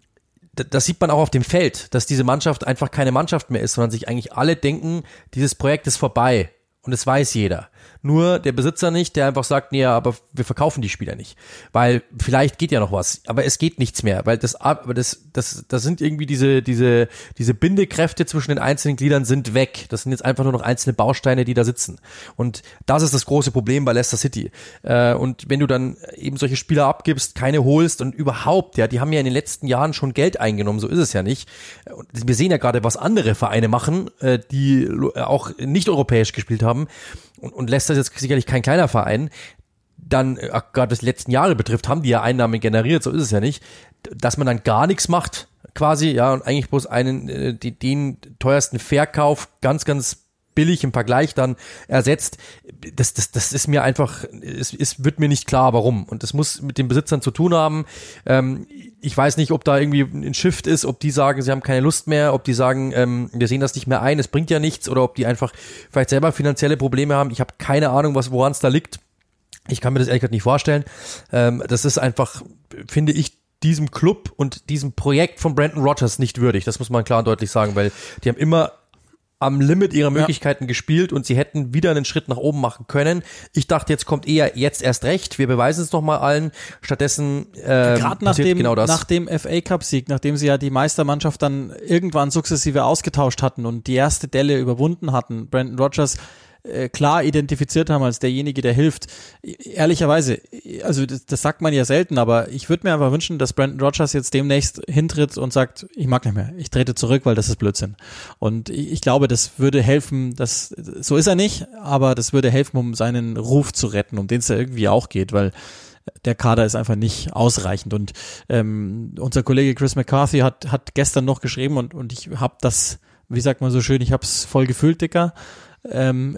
das sieht man auch auf dem Feld, dass diese Mannschaft einfach keine Mannschaft mehr ist, sondern sich eigentlich alle denken, dieses Projekt ist vorbei. Und es weiß jeder. Nur der Besitzer nicht, der einfach sagt, nee, aber wir verkaufen die Spieler nicht. Weil vielleicht geht ja noch was, aber es geht nichts mehr, weil das, aber das, das, das sind irgendwie diese, diese, diese Bindekräfte zwischen den einzelnen Gliedern sind weg. Das sind jetzt einfach nur noch einzelne Bausteine, die da sitzen. Und das ist das große Problem bei Leicester City. Äh, und wenn du dann eben solche Spieler abgibst, keine holst und überhaupt, ja, die haben ja in den letzten Jahren schon Geld eingenommen, so ist es ja nicht. Und wir sehen ja gerade, was andere Vereine machen, äh, die auch nicht europäisch gespielt haben und, und Leicester ist jetzt sicherlich kein kleiner Verein, dann, äh, gerade das letzten Jahre betrifft, haben die ja Einnahmen generiert, so ist es ja nicht, dass man dann gar nichts macht, quasi, ja, und eigentlich bloß einen, äh, die, den teuersten Verkauf ganz, ganz billig im Vergleich dann ersetzt. Das, das, das ist mir einfach, es, es wird mir nicht klar, warum. Und das muss mit den Besitzern zu tun haben. Ähm, ich weiß nicht, ob da irgendwie ein Shift ist, ob die sagen, sie haben keine Lust mehr, ob die sagen, ähm, wir sehen das nicht mehr ein, es bringt ja nichts, oder ob die einfach vielleicht selber finanzielle Probleme haben. Ich habe keine Ahnung, woran es da liegt. Ich kann mir das ehrlich gesagt nicht vorstellen. Ähm, das ist einfach, finde ich, diesem Club und diesem Projekt von Brandon Rogers nicht würdig. Das muss man klar und deutlich sagen, weil die haben immer am Limit ihrer Möglichkeiten ja. gespielt und sie hätten wieder einen Schritt nach oben machen können. Ich dachte, jetzt kommt eher jetzt erst recht. Wir beweisen es noch mal allen. Stattdessen äh, gerade nach dem genau nach dem FA Cup Sieg, nachdem sie ja die Meistermannschaft dann irgendwann sukzessive ausgetauscht hatten und die erste Delle überwunden hatten. Brandon Rogers äh, klar identifiziert haben als derjenige, der hilft. Ehrlicherweise, also das, das sagt man ja selten, aber ich würde mir einfach wünschen, dass Brandon Rogers jetzt demnächst hintritt und sagt, ich mag nicht mehr, ich trete zurück, weil das ist Blödsinn. Und ich, ich glaube, das würde helfen, dass so ist er nicht, aber das würde helfen, um seinen Ruf zu retten, um den es ja irgendwie auch geht, weil der Kader ist einfach nicht ausreichend. Und ähm, unser Kollege Chris McCarthy hat, hat gestern noch geschrieben und, und ich habe das, wie sagt man so schön, ich habe es voll gefühlt, Dicker. Ähm,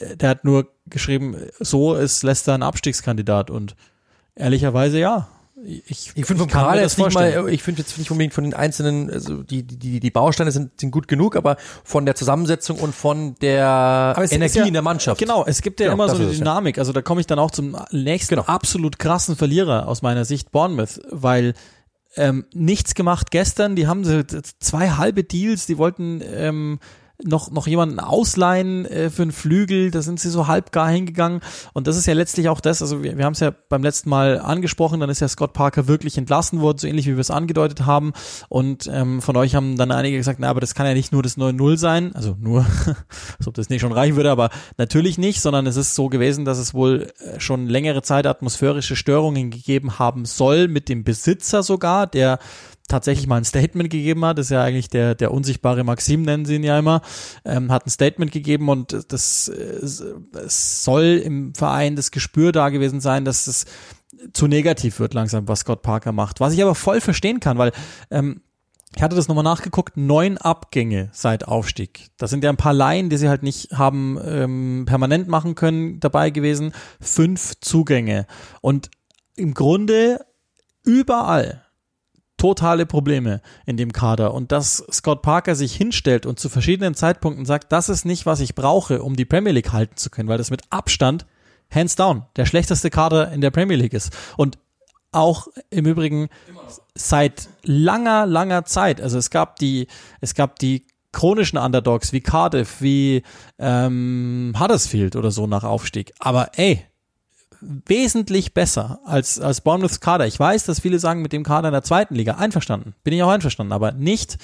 der hat nur geschrieben, so ist Leicester ein Abstiegskandidat und ehrlicherweise ja. Ich, ich finde vom Kader jetzt nicht mal, ich finde jetzt nicht unbedingt von den einzelnen, also die, die, die Bausteine sind, sind gut genug, aber von der Zusammensetzung und von der Energie ja, in der Mannschaft. Genau, es gibt ja genau, immer so eine Dynamik. Also da komme ich dann auch zum nächsten genau. absolut krassen Verlierer aus meiner Sicht, Bournemouth, weil ähm, nichts gemacht gestern, die haben so zwei halbe Deals, die wollten ähm, noch, noch jemanden ausleihen äh, für einen Flügel, da sind sie so halbgar hingegangen. Und das ist ja letztlich auch das, also wir, wir haben es ja beim letzten Mal angesprochen, dann ist ja Scott Parker wirklich entlassen worden, so ähnlich wie wir es angedeutet haben. Und ähm, von euch haben dann einige gesagt, na, aber das kann ja nicht nur das 9-0 sein, also nur, als ob das nicht schon reichen würde, aber natürlich nicht, sondern es ist so gewesen, dass es wohl äh, schon längere Zeit atmosphärische Störungen gegeben haben soll mit dem Besitzer sogar, der tatsächlich mal ein Statement gegeben hat, das ist ja eigentlich der, der unsichtbare Maxim, nennen sie ihn ja immer, ähm, hat ein Statement gegeben und das äh, soll im Verein das Gespür da gewesen sein, dass es zu negativ wird langsam, was Scott Parker macht. Was ich aber voll verstehen kann, weil ähm, ich hatte das nochmal nachgeguckt, neun Abgänge seit Aufstieg. Das sind ja ein paar Laien, die sie halt nicht haben ähm, permanent machen können, dabei gewesen. Fünf Zugänge. Und im Grunde überall totale Probleme in dem Kader. Und dass Scott Parker sich hinstellt und zu verschiedenen Zeitpunkten sagt, das ist nicht, was ich brauche, um die Premier League halten zu können, weil das mit Abstand, hands down, der schlechteste Kader in der Premier League ist. Und auch im Übrigen seit langer, langer Zeit. Also es gab die, es gab die chronischen Underdogs wie Cardiff, wie ähm, Huddersfield oder so nach Aufstieg. Aber ey, wesentlich besser als, als Bournemouths Kader. Ich weiß, dass viele sagen, mit dem Kader in der zweiten Liga einverstanden. Bin ich auch einverstanden, aber nicht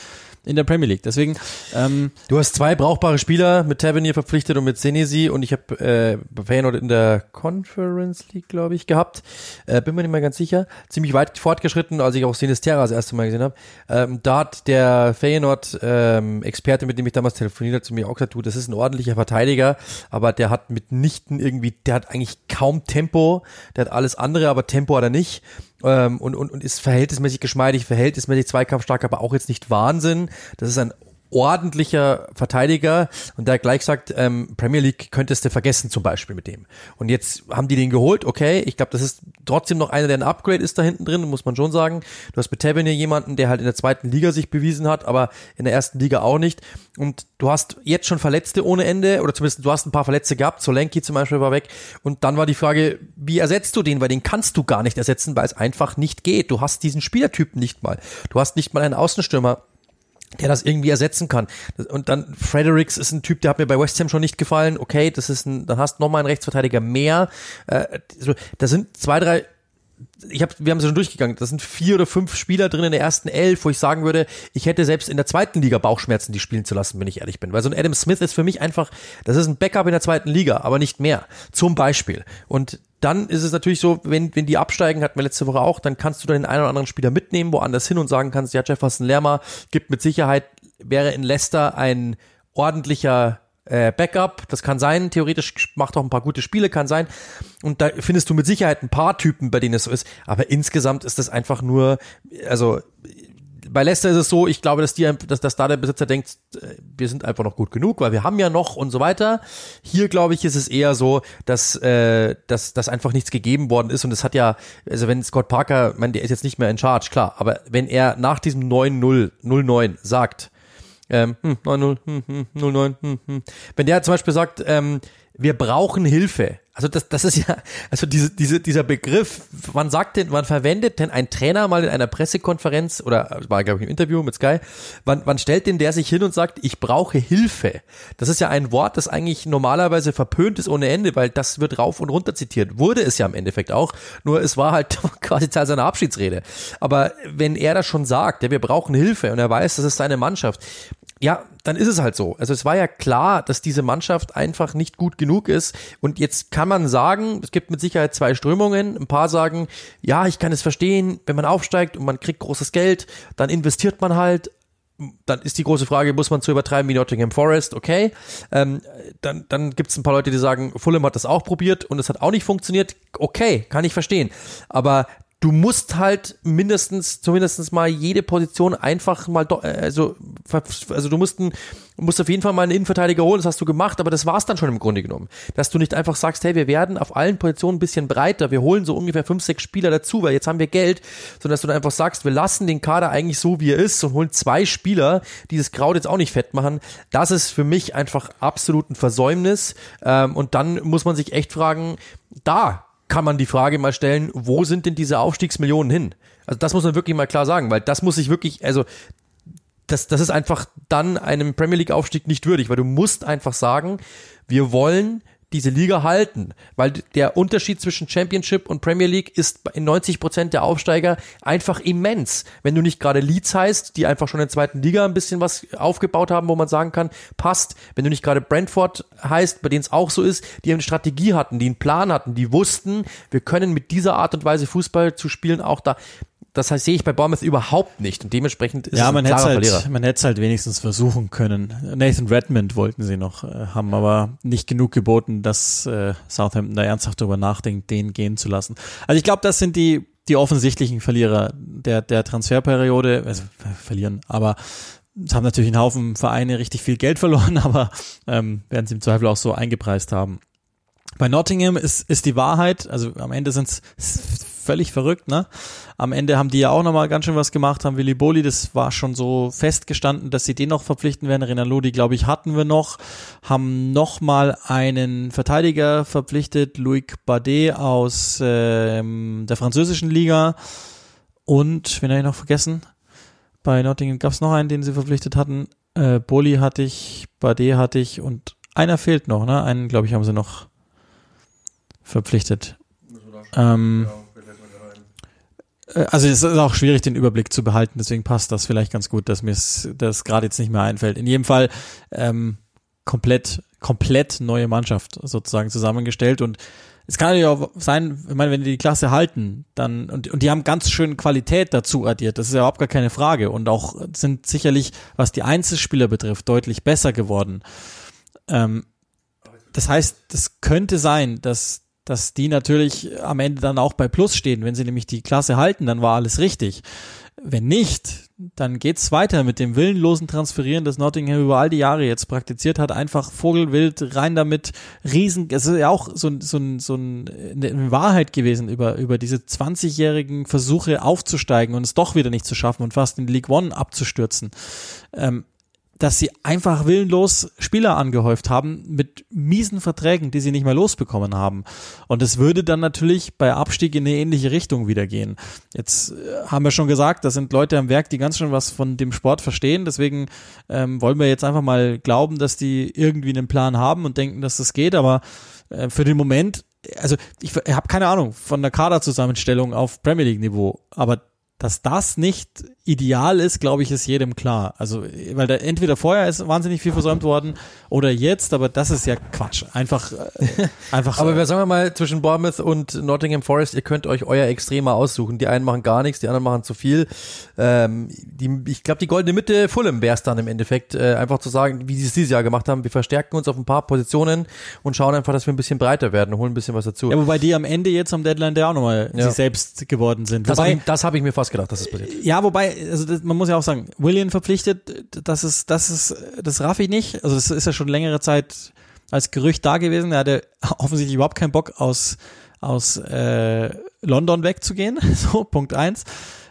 in der Premier League. Deswegen. Ähm, du hast zwei brauchbare Spieler mit Tavernier verpflichtet und mit Senesi und ich habe äh, Feyenoord in der Conference League, glaube ich, gehabt. Äh, bin mir nicht mehr ganz sicher. Ziemlich weit fortgeschritten, als ich auch Sinistera das erste Mal gesehen habe. Ähm, da hat der Feyenoord-Experte, ähm, mit dem ich damals telefoniert habe, zu mir auch gesagt, du, das ist ein ordentlicher Verteidiger, aber der hat mitnichten irgendwie, der hat eigentlich kaum Tempo, der hat alles andere, aber Tempo hat er nicht ähm, und, und, und ist verhältnismäßig geschmeidig, verhältnismäßig zweikampfstark, aber auch jetzt nicht Wahnsinn. Das ist ein ordentlicher Verteidiger und der gleich sagt, ähm, Premier League könntest du vergessen zum Beispiel mit dem. Und jetzt haben die den geholt, okay, ich glaube, das ist trotzdem noch einer, der ein Upgrade ist da hinten drin, muss man schon sagen. Du hast mit Tavernier jemanden, der halt in der zweiten Liga sich bewiesen hat, aber in der ersten Liga auch nicht. Und du hast jetzt schon Verletzte ohne Ende, oder zumindest du hast ein paar Verletzte gehabt, Solenki zum Beispiel war weg. Und dann war die Frage, wie ersetzt du den? Weil den kannst du gar nicht ersetzen, weil es einfach nicht geht. Du hast diesen Spielertypen nicht mal. Du hast nicht mal einen Außenstürmer der das irgendwie ersetzen kann. Und dann Fredericks ist ein Typ, der hat mir bei West Ham schon nicht gefallen. Okay, das ist ein, dann hast du nochmal einen Rechtsverteidiger mehr. Äh, da sind zwei, drei ich hab, wir haben es schon durchgegangen, das sind vier oder fünf Spieler drin in der ersten Elf, wo ich sagen würde, ich hätte selbst in der zweiten Liga Bauchschmerzen, die spielen zu lassen, wenn ich ehrlich bin. Weil so ein Adam Smith ist für mich einfach, das ist ein Backup in der zweiten Liga, aber nicht mehr. Zum Beispiel. Und dann ist es natürlich so, wenn, wenn die absteigen, hatten wir letzte Woche auch, dann kannst du dann den einen oder anderen Spieler mitnehmen, woanders hin und sagen kannst, ja, Jefferson Lerma gibt mit Sicherheit, wäre in Leicester ein ordentlicher äh, Backup, das kann sein, theoretisch macht auch ein paar gute Spiele, kann sein. Und da findest du mit Sicherheit ein paar Typen, bei denen es so ist. Aber insgesamt ist das einfach nur, also bei Leicester ist es so, ich glaube, dass die, dass, dass da der Besitzer denkt, äh, wir sind einfach noch gut genug, weil wir haben ja noch und so weiter. Hier glaube ich, ist es eher so, dass, äh, dass, dass einfach nichts gegeben worden ist und es hat ja, also wenn Scott Parker, meine, der ist jetzt nicht mehr in Charge, klar, aber wenn er nach diesem 9-0, 0-9 sagt, ähm, 9-0, hm, hm, 0-9, hm, hm, hm. Wenn der zum Beispiel sagt, ähm, wir brauchen Hilfe. Also das, das ist ja, also diese, diese, dieser Begriff, wann sagt denn, wann verwendet denn ein Trainer mal in einer Pressekonferenz oder war glaube ich im Interview mit Sky, wann, wann stellt denn der sich hin und sagt, ich brauche Hilfe? Das ist ja ein Wort, das eigentlich normalerweise verpönt ist ohne Ende, weil das wird rauf und runter zitiert. Wurde es ja im Endeffekt auch, nur es war halt quasi Teil seiner Abschiedsrede. Aber wenn er das schon sagt, ja, wir brauchen Hilfe und er weiß, das ist seine Mannschaft, ja, dann ist es halt so. Also es war ja klar, dass diese Mannschaft einfach nicht gut genug ist. Und jetzt kann man sagen, es gibt mit Sicherheit zwei Strömungen. Ein paar sagen, ja, ich kann es verstehen, wenn man aufsteigt und man kriegt großes Geld, dann investiert man halt. Dann ist die große Frage, muss man zu übertreiben wie Nottingham Forest? Okay. Ähm, dann dann gibt es ein paar Leute, die sagen, Fulham hat das auch probiert und es hat auch nicht funktioniert. Okay, kann ich verstehen. Aber du musst halt mindestens, zumindest mal jede Position einfach mal, also, also du musst, ein, musst auf jeden Fall mal einen Innenverteidiger holen, das hast du gemacht, aber das war's dann schon im Grunde genommen. Dass du nicht einfach sagst, hey, wir werden auf allen Positionen ein bisschen breiter, wir holen so ungefähr fünf, sechs Spieler dazu, weil jetzt haben wir Geld, sondern dass du dann einfach sagst, wir lassen den Kader eigentlich so, wie er ist und holen zwei Spieler, die das Kraut jetzt auch nicht fett machen. Das ist für mich einfach absolut ein Versäumnis. Ähm, und dann muss man sich echt fragen, da kann man die Frage mal stellen, wo sind denn diese Aufstiegsmillionen hin? Also das muss man wirklich mal klar sagen, weil das muss sich wirklich, also das, das ist einfach dann einem Premier League Aufstieg nicht würdig, weil du musst einfach sagen, wir wollen diese Liga halten, weil der Unterschied zwischen Championship und Premier League ist in 90 Prozent der Aufsteiger einfach immens. Wenn du nicht gerade Leeds heißt, die einfach schon in der zweiten Liga ein bisschen was aufgebaut haben, wo man sagen kann, passt. Wenn du nicht gerade Brentford heißt, bei denen es auch so ist, die eine Strategie hatten, die einen Plan hatten, die wussten, wir können mit dieser Art und Weise Fußball zu spielen auch da das heißt, sehe ich bei Bournemouth überhaupt nicht und dementsprechend ist ja, es man ein klarer hätte Verlierer. halt, man hätte es halt wenigstens versuchen können. Nathan Redmond wollten sie noch, äh, haben aber nicht genug geboten, dass äh, Southampton da ernsthaft darüber nachdenkt, den gehen zu lassen. Also ich glaube, das sind die die offensichtlichen Verlierer der der Transferperiode, also äh, verlieren, aber es haben natürlich einen Haufen Vereine richtig viel Geld verloren, aber ähm, werden sie im Zweifel auch so eingepreist haben. Bei Nottingham ist, ist die Wahrheit, also am Ende sind es völlig verrückt, ne? Am Ende haben die ja auch nochmal ganz schön was gemacht, haben Willi Boli, das war schon so festgestanden, dass sie den noch verpflichten werden. Renan Lodi, glaube ich, hatten wir noch, haben nochmal einen Verteidiger verpflichtet, Loic Badet aus ähm, der französischen Liga und, wen habe ich noch vergessen? Bei Nottingham gab es noch einen, den sie verpflichtet hatten. Äh, Boli hatte ich, Badet hatte ich und einer fehlt noch, ne? Einen, glaube ich, haben sie noch verpflichtet. Ähm, äh, also es ist auch schwierig, den Überblick zu behalten, deswegen passt das vielleicht ganz gut, dass mir das gerade jetzt nicht mehr einfällt. In jedem Fall ähm, komplett, komplett neue Mannschaft sozusagen zusammengestellt und es kann ja auch sein, ich meine, wenn die die Klasse halten, dann und, und die haben ganz schön Qualität dazu addiert, das ist ja überhaupt gar keine Frage und auch sind sicherlich, was die Einzelspieler betrifft, deutlich besser geworden. Ähm, das heißt, das könnte sein, dass dass die natürlich am Ende dann auch bei Plus stehen. Wenn sie nämlich die Klasse halten, dann war alles richtig. Wenn nicht, dann geht's weiter mit dem willenlosen Transferieren, das Nottingham über all die Jahre jetzt praktiziert hat. Einfach Vogelwild rein damit, riesen, es ist ja auch so, so, so eine Wahrheit gewesen über, über diese 20-jährigen Versuche aufzusteigen und es doch wieder nicht zu schaffen und fast in League One abzustürzen. Ähm, dass sie einfach willenlos Spieler angehäuft haben mit miesen Verträgen, die sie nicht mehr losbekommen haben. Und es würde dann natürlich bei Abstieg in eine ähnliche Richtung wieder gehen. Jetzt äh, haben wir schon gesagt, da sind Leute am Werk, die ganz schön was von dem Sport verstehen. Deswegen ähm, wollen wir jetzt einfach mal glauben, dass die irgendwie einen Plan haben und denken, dass das geht. Aber äh, für den Moment, also ich, ich habe keine Ahnung von der Kaderzusammenstellung auf Premier League Niveau, aber dass das nicht ideal ist, glaube ich, ist jedem klar. Also, weil da entweder vorher ist wahnsinnig viel versäumt worden oder jetzt, aber das ist ja Quatsch. Einfach, äh, einfach. aber wir sagen wir mal zwischen Bournemouth und Nottingham Forest, ihr könnt euch euer Extremer aussuchen. Die einen machen gar nichts, die anderen machen zu viel. Ähm, die, ich glaube, die goldene Mitte Fulham wäre es dann im Endeffekt, äh, einfach zu sagen, wie sie es dieses Jahr gemacht haben. Wir verstärken uns auf ein paar Positionen und schauen einfach, dass wir ein bisschen breiter werden und holen ein bisschen was dazu. Ja, wobei die am Ende jetzt am Deadline der auch nochmal Ja. sie selbst geworden sind. das Wobei, habe ich, das mir fast gedacht, dass es passiert. Ja, wobei, also das, man muss ja auch sagen, William verpflichtet, das ist, das ist, das raff ich nicht. Also das ist ja schon längere Zeit als Gerücht da gewesen. Er hatte offensichtlich überhaupt keinen Bock aus, aus äh, London wegzugehen. So, Punkt eins.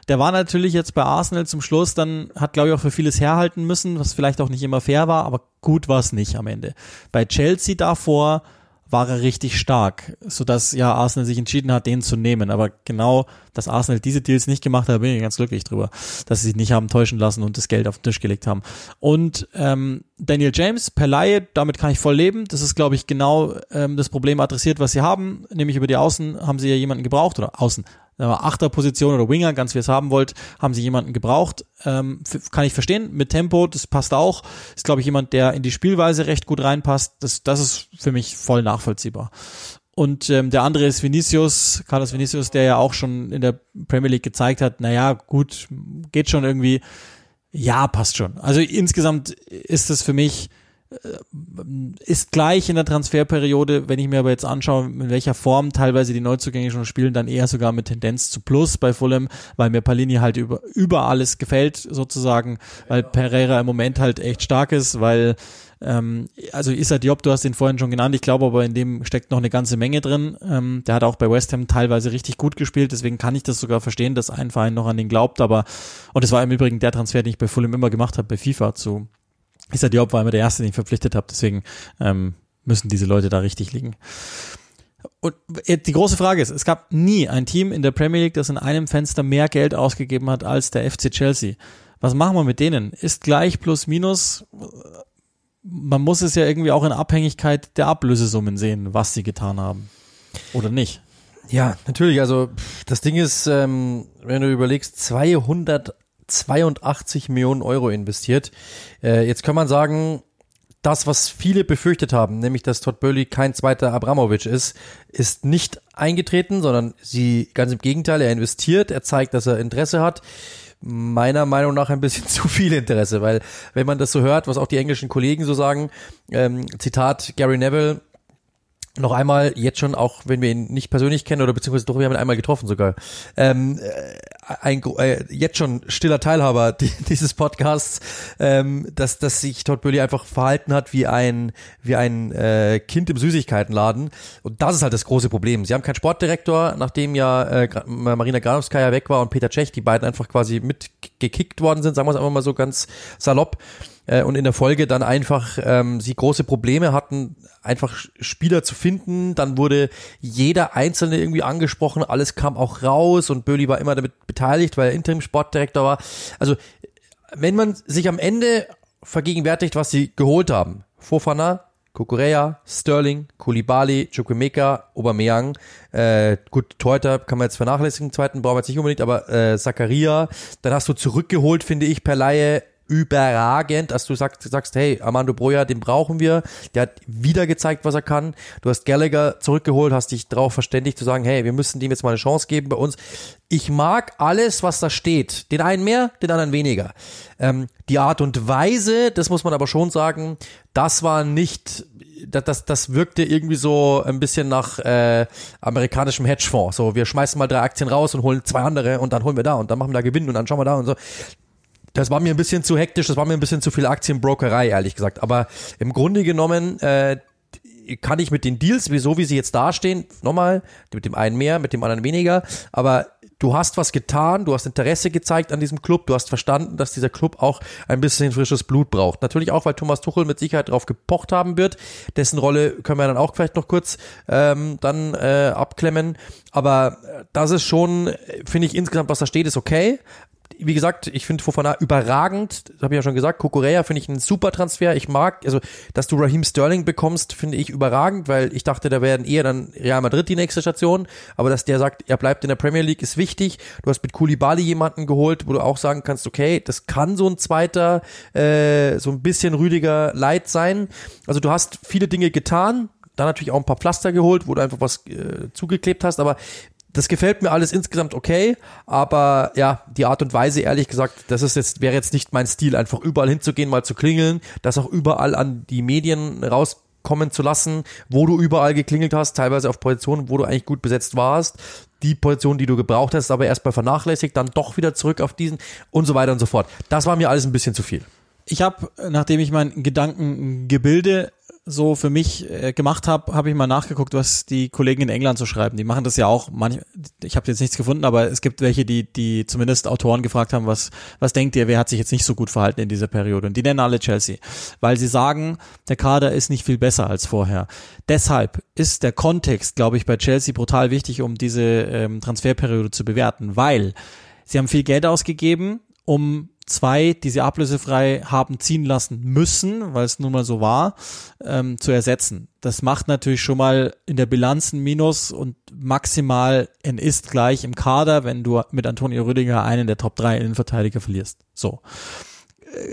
Der war natürlich jetzt bei Arsenal zum Schluss, dann hat, glaube ich, auch für vieles herhalten müssen, was vielleicht auch nicht immer fair war, aber gut war es nicht am Ende. Bei Chelsea davor war er richtig stark, sodass ja Arsenal sich entschieden hat, den zu nehmen. Aber genau, dass Arsenal diese Deals nicht gemacht hat, bin ich ganz glücklich drüber, dass sie sich nicht haben täuschen lassen und das Geld auf den Tisch gelegt haben. Und ähm, Daniel James per Laie, damit kann ich voll leben. Das ist, glaube ich, genau ähm, das Problem adressiert, was sie haben. Nämlich über die Außen haben sie ja jemanden gebraucht oder Außen Achterposition oder Winger, ganz wie ihr es haben wollt, haben sie jemanden gebraucht. Ähm, kann ich verstehen. Mit Tempo, das passt auch. Ist, glaube ich, jemand, der in die Spielweise recht gut reinpasst. Das, das ist für mich voll nachvollziehbar. Und ähm, der andere ist Vinicius, Carlos Vinicius, der ja auch schon in der Premier League gezeigt hat, naja, gut, geht schon irgendwie. Ja, passt schon. Also insgesamt ist es für mich ist gleich in der Transferperiode, wenn ich mir aber jetzt anschaue, in welcher Form teilweise die Neuzugänge schon spielen, dann eher sogar mit Tendenz zu Plus bei Fulham, weil mir Palini halt über, über alles gefällt sozusagen, weil Pereira im Moment halt echt stark ist, weil ähm, also Issa Diop, du hast ihn vorhin schon genannt, ich glaube aber in dem steckt noch eine ganze Menge drin. Ähm, der hat auch bei West Ham teilweise richtig gut gespielt, deswegen kann ich das sogar verstehen, dass ein Verein noch an ihn glaubt, aber und es war im Übrigen der Transfer, den ich bei Fulham immer gemacht habe, bei FIFA zu Issa Diop war immer der Erste, den ich verpflichtet habe, deswegen ähm, müssen diese Leute da richtig liegen. Und die große Frage ist, es gab nie ein Team in der Premier League, das in einem Fenster mehr Geld ausgegeben hat als der FC Chelsea. Was machen wir mit denen? Ist gleich plus minus? Man muss es ja irgendwie auch in Abhängigkeit der Ablösesummen sehen, was sie getan haben. Oder nicht? Ja, natürlich. Also das Ding ist, ähm, wenn du überlegst, 200 82 Millionen Euro investiert. Äh, jetzt kann man sagen, das, was viele befürchtet haben, nämlich dass Todd Burley kein zweiter Abramovic ist, ist nicht eingetreten, sondern sie ganz im Gegenteil, er investiert, er zeigt, dass er Interesse hat. Meiner Meinung nach ein bisschen zu viel Interesse, weil wenn man das so hört, was auch die englischen Kollegen so sagen, ähm, Zitat Gary Neville, noch einmal, jetzt schon, auch wenn wir ihn nicht persönlich kennen oder beziehungsweise doch, wir haben ihn einmal getroffen sogar, ähm, äh, ein, äh, jetzt schon stiller Teilhaber dieses Podcasts, ähm, dass, dass sich Todd Burley einfach verhalten hat wie ein, wie ein äh, Kind im Süßigkeitenladen. Und das ist halt das große Problem. Sie haben keinen Sportdirektor, nachdem ja äh, Marina Granovskaya weg war und Peter Cech, die beiden einfach quasi mitgekickt worden sind, sagen wir es einfach mal so ganz salopp äh, und in der Folge dann einfach ähm, sie große Probleme hatten, einfach Spieler zu finden. Dann wurde jeder Einzelne irgendwie angesprochen, alles kam auch raus und Böhli war immer damit beteiligt, weil er Interim-Sportdirektor war. Also wenn man sich am Ende vergegenwärtigt, was sie geholt haben, Fofana, Kukurea, Sterling, Kulibali, Chukwemeka, Aubameyang, äh, gut, Torhüter kann man jetzt vernachlässigen, zweiten brauchen wir jetzt nicht unbedingt, aber äh, Zakaria, dann hast du zurückgeholt, finde ich, per Laie überragend, dass du sagst, sagst, hey, Armando Broja, den brauchen wir. Der hat wieder gezeigt, was er kann. Du hast Gallagher zurückgeholt, hast dich darauf verständigt zu sagen, hey, wir müssen dem jetzt mal eine Chance geben bei uns. Ich mag alles, was da steht. Den einen mehr, den anderen weniger. Ähm, die Art und Weise, das muss man aber schon sagen, das war nicht das, das, das wirkte irgendwie so ein bisschen nach äh, amerikanischem Hedgefonds. So, wir schmeißen mal drei Aktien raus und holen zwei andere und dann holen wir da und dann machen wir da Gewinn und dann schauen wir da und so. Das war mir ein bisschen zu hektisch, das war mir ein bisschen zu viel Aktienbrokerei, ehrlich gesagt. Aber im Grunde genommen äh, kann ich mit den Deals, wieso wie sie jetzt dastehen, nochmal, mit dem einen mehr, mit dem anderen weniger, aber du hast was getan, du hast Interesse gezeigt an diesem Club, du hast verstanden, dass dieser Club auch ein bisschen frisches Blut braucht. Natürlich auch, weil Thomas Tuchel mit Sicherheit darauf gepocht haben wird. Dessen Rolle können wir dann auch vielleicht noch kurz ähm, dann äh, abklemmen. Aber das ist schon, finde ich insgesamt, was da steht, ist okay wie gesagt, ich finde Fofana überragend, habe ich ja schon gesagt. Kukurea finde ich einen super Transfer. Ich mag, also, dass du Raheem Sterling bekommst, finde ich überragend, weil ich dachte, da werden eher dann Real Madrid die nächste Station. Aber dass der sagt, er bleibt in der Premier League, ist wichtig. Du hast mit Koulibaly jemanden geholt, wo du auch sagen kannst, okay, das kann so ein zweiter, äh, so ein bisschen Rüdiger Leid sein. Also du hast viele Dinge getan, dann natürlich auch ein paar Pflaster geholt, wo du einfach was äh, zugeklebt hast, aber das gefällt mir alles insgesamt okay, aber ja, die Art und Weise, ehrlich gesagt, das ist jetzt, wäre jetzt nicht mein Stil, einfach überall hinzugehen, mal zu klingeln, das auch überall an die Medien rauskommen zu lassen, wo du überall geklingelt hast, teilweise auf Positionen, wo du eigentlich gut besetzt warst, die Position, die du gebraucht hast, aber erstmal vernachlässigt, dann doch wieder zurück auf diesen und so weiter und so fort. Das war mir alles ein bisschen zu viel. Ich habe, nachdem ich mein Gedankengebilde so für mich äh, gemacht habe, habe ich mal nachgeguckt, was die Kollegen in England so schreiben. Die machen das ja auch. Manch, ich habe jetzt nichts gefunden, aber es gibt welche, die die zumindest Autoren gefragt haben, was was denkt ihr, wer hat sich jetzt nicht so gut verhalten in dieser Periode? Und die nennen alle Chelsea, weil sie sagen, der Kader ist nicht viel besser als vorher. Deshalb ist der Kontext, glaube ich, bei Chelsea brutal wichtig, um diese ähm, Transferperiode zu bewerten, weil sie haben viel Geld ausgegeben um zwei, die sie ablösefrei haben ziehen lassen müssen, weil es nun mal so war, ähm, zu ersetzen. Das macht natürlich schon mal in der Bilanz ein Minus und maximal ein Ist gleich im Kader, wenn du mit Antonio Rüdiger einen der Top 3 Innenverteidiger verlierst. So.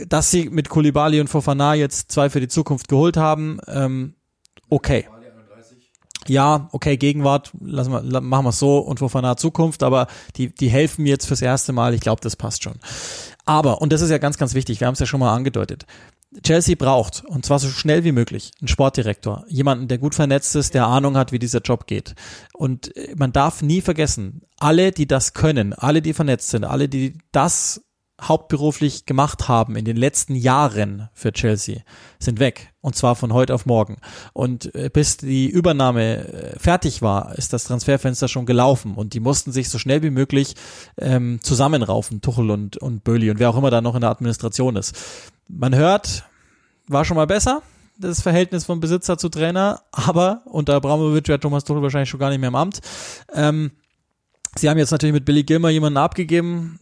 Dass sie mit Kulibali und Fofana jetzt zwei für die Zukunft geholt haben, ähm, okay ja, okay, Gegenwart, lassen wir, machen wir es so und Fofana Zukunft, aber die, die helfen mir jetzt fürs erste Mal. Ich glaube, das passt schon. Aber, und das ist ja ganz, ganz wichtig, wir haben es ja schon mal angedeutet, Chelsea braucht, und zwar so schnell wie möglich, einen Sportdirektor, jemanden, der gut vernetzt ist, der Ahnung hat, wie dieser Job geht. Und äh, man darf nie vergessen, alle, die das können, alle, die vernetzt sind, alle, die das hauptberuflich gemacht haben in den letzten Jahren für Chelsea, sind weg. Und zwar von heute auf morgen. Und äh, bis die Übernahme äh, fertig war, ist das Transferfenster schon gelaufen. Und die mussten sich so schnell wie möglich ähm, zusammenraufen, Tuchel und, und Böli und wer auch immer da noch in der Administration ist. Man hört, war schon mal besser, das Verhältnis von Besitzer zu Trainer, aber unter Abramovic wäre Thomas Tuchel wahrscheinlich schon gar nicht mehr im Amt. Ähm, sie haben jetzt natürlich mit Billy Gilmer jemanden abgegeben.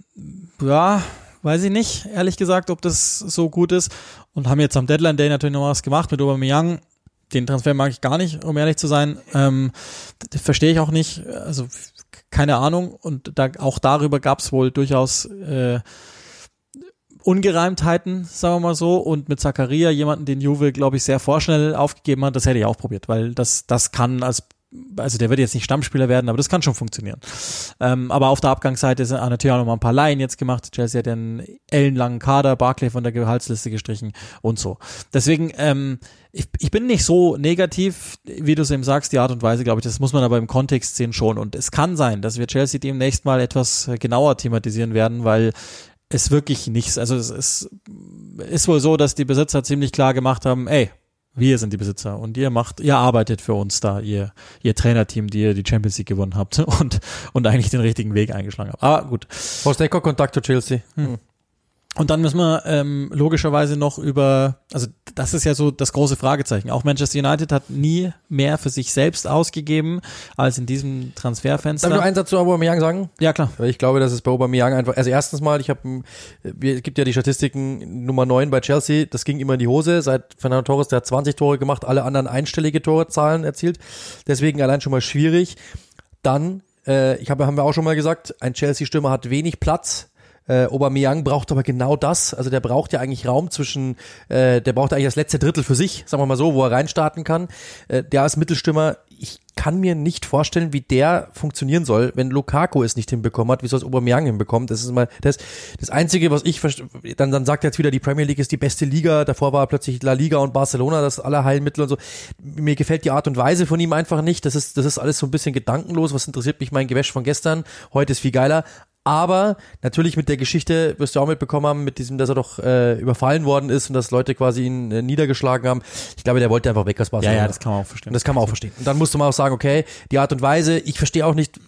Ja, weiß ich nicht, ehrlich gesagt, ob das so gut ist. Und haben jetzt am Deadline Day natürlich noch was gemacht mit Aubameyang. Den Transfer mag ich gar nicht, um ehrlich zu sein. Ähm, Verstehe ich auch nicht. Also keine Ahnung. Und da, auch darüber gab es wohl durchaus äh, Ungereimtheiten, sagen wir mal so. Und mit Zakaria, jemanden, den Juve, glaube ich, sehr vorschnell aufgegeben hat, das hätte ich auch probiert, weil das, das kann als also der wird jetzt nicht Stammspieler werden, aber das kann schon funktionieren. Ähm, aber auf der Abgangsseite sind natürlich auch noch mal ein paar Laien jetzt gemacht. Chelsea hat den ellenlangen Kader, Barclay von der Gehaltsliste gestrichen und so. Deswegen, ähm, ich, ich bin nicht so negativ, wie du es eben sagst, die Art und Weise, glaube ich, das muss man aber im Kontext sehen schon. Und es kann sein, dass wir Chelsea demnächst mal etwas genauer thematisieren werden, weil es wirklich nichts, also es ist, ist wohl so, dass die Besitzer ziemlich klar gemacht haben, ey, wir sind die Besitzer und ihr macht, ihr arbeitet für uns da, ihr, ihr Trainerteam, die ihr die Champions League gewonnen habt und, und eigentlich den richtigen Weg eingeschlagen habt. Aber gut. Horst Ecker, Kontakt zu Chelsea. Hm. Und dann müssen wir ähm, logischerweise noch über, also das ist ja so das große Fragezeichen. Auch Manchester United hat nie mehr für sich selbst ausgegeben als in diesem Transferfenster. Darf ich einen Satz zu Aubameyang sagen? Ja, klar. Weil ich glaube, dass es bei Aubameyang einfach, also erstens mal, ich habe, es gibt ja die Statistiken Nummer 9 bei Chelsea, das ging immer in die Hose, seit Fernando Torres, der hat 20 Tore gemacht, alle anderen einstellige Torezahlen erzielt. Deswegen allein schon mal schwierig. Dann, äh, ich habe, haben wir auch schon mal gesagt, ein Chelsea-Stürmer hat wenig Platz äh, Aubameyang braucht aber genau das. Also der braucht ja eigentlich Raum zwischen, äh, der braucht eigentlich das letzte Drittel für sich, sagen wir mal so, wo er reinstarten kann. Äh, der als Mittelstürmer, ich kann mir nicht vorstellen, wie der funktionieren soll, wenn Lukaku es nicht hinbekommen hat, wie soll es Aubameyang hinbekommt. Das ist mal das, das Einzige, was ich dann dann sagt er jetzt wieder, die Premier League ist die beste Liga. Davor war plötzlich La Liga und Barcelona das aller Heilmittel und so. Mir gefällt die Art und Weise von ihm einfach nicht. Das ist das ist alles so ein bisschen gedankenlos. Was interessiert mich mein Gewäsch von gestern? Heute ist viel geiler. Aber natürlich mit der Geschichte wirst du auch mitbekommen haben, mit diesem, dass er doch äh, überfallen worden ist und dass Leute quasi ihn äh, niedergeschlagen haben. Ich glaube, der wollte einfach weg aus Barcelona. Ja, ja, das kann man auch verstehen. Und das kann man auch verstehen. Und dann musst du mal auch sagen, okay, die Art und Weise, ich verstehe auch nicht,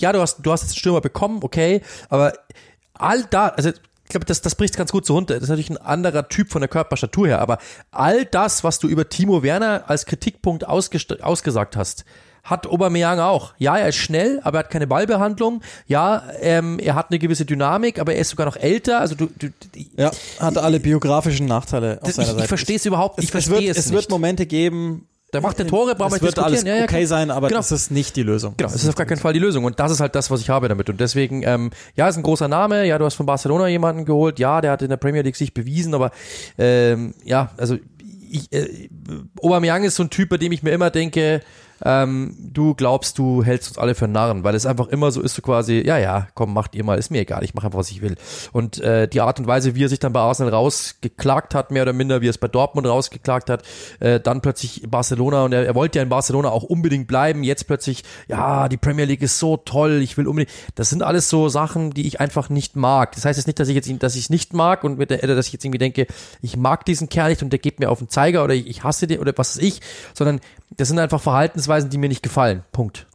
ja, du hast, du hast jetzt einen Stürmer bekommen, okay, aber all da, also ich glaube, das, das bricht ganz gut so runter. Das ist natürlich ein anderer Typ von der Körperstatur her, aber all das, was du über Timo Werner als Kritikpunkt ausgesagt hast, hat Aubameyang auch. Ja, er ist schnell, aber er hat keine Ballbehandlung. Ja, ähm, er hat eine gewisse Dynamik, aber er ist sogar noch älter. Also du, du ja, hat alle biografischen Nachteile auf seiner ich, Seite. Ich verstehe es überhaupt. Ich verstehe es, es, es wird Momente geben, da macht der Tore, brauchen wir wird alles ja, ja, okay sein, aber genau. das ist nicht die Lösung. Genau, das ist auf gar keinen Fall die Lösung. Und das ist halt das, was ich habe damit. Und deswegen, ähm, ja, ist ein großer Name. Ja, du hast von Barcelona jemanden geholt. Ja, der hat in der Premier League sich bewiesen, aber ähm, ja, also ich, äh, Aubameyang ist so ein Typ, bei dem ich mir immer denke, ähm, du glaubst, du hältst uns alle für Narren, weil es einfach immer so ist, so quasi, ja, ja, komm, macht ihr mal, ist mir egal, ich mache einfach, was ich will. Und äh, die Art und Weise, wie er sich dann bei Arsenal rausgeklagt hat, mehr oder minder, wie er es bei Dortmund rausgeklagt hat, äh, dann plötzlich Barcelona und er, er wollte ja in Barcelona auch unbedingt bleiben, jetzt plötzlich, ja, die Premier League ist so toll, ich will unbedingt, das sind alles so Sachen, die ich einfach nicht mag. Das heißt jetzt nicht, dass ich jetzt, dass ich es nicht mag und mit der, dass ich jetzt irgendwie denke, ich mag diesen Kerl nicht und der geht mir auf den Zeiger oder ich, hasse den oder was ist ich, sondern das sind einfach Verhaltensweisen, die mir nicht gefallen. Punkt.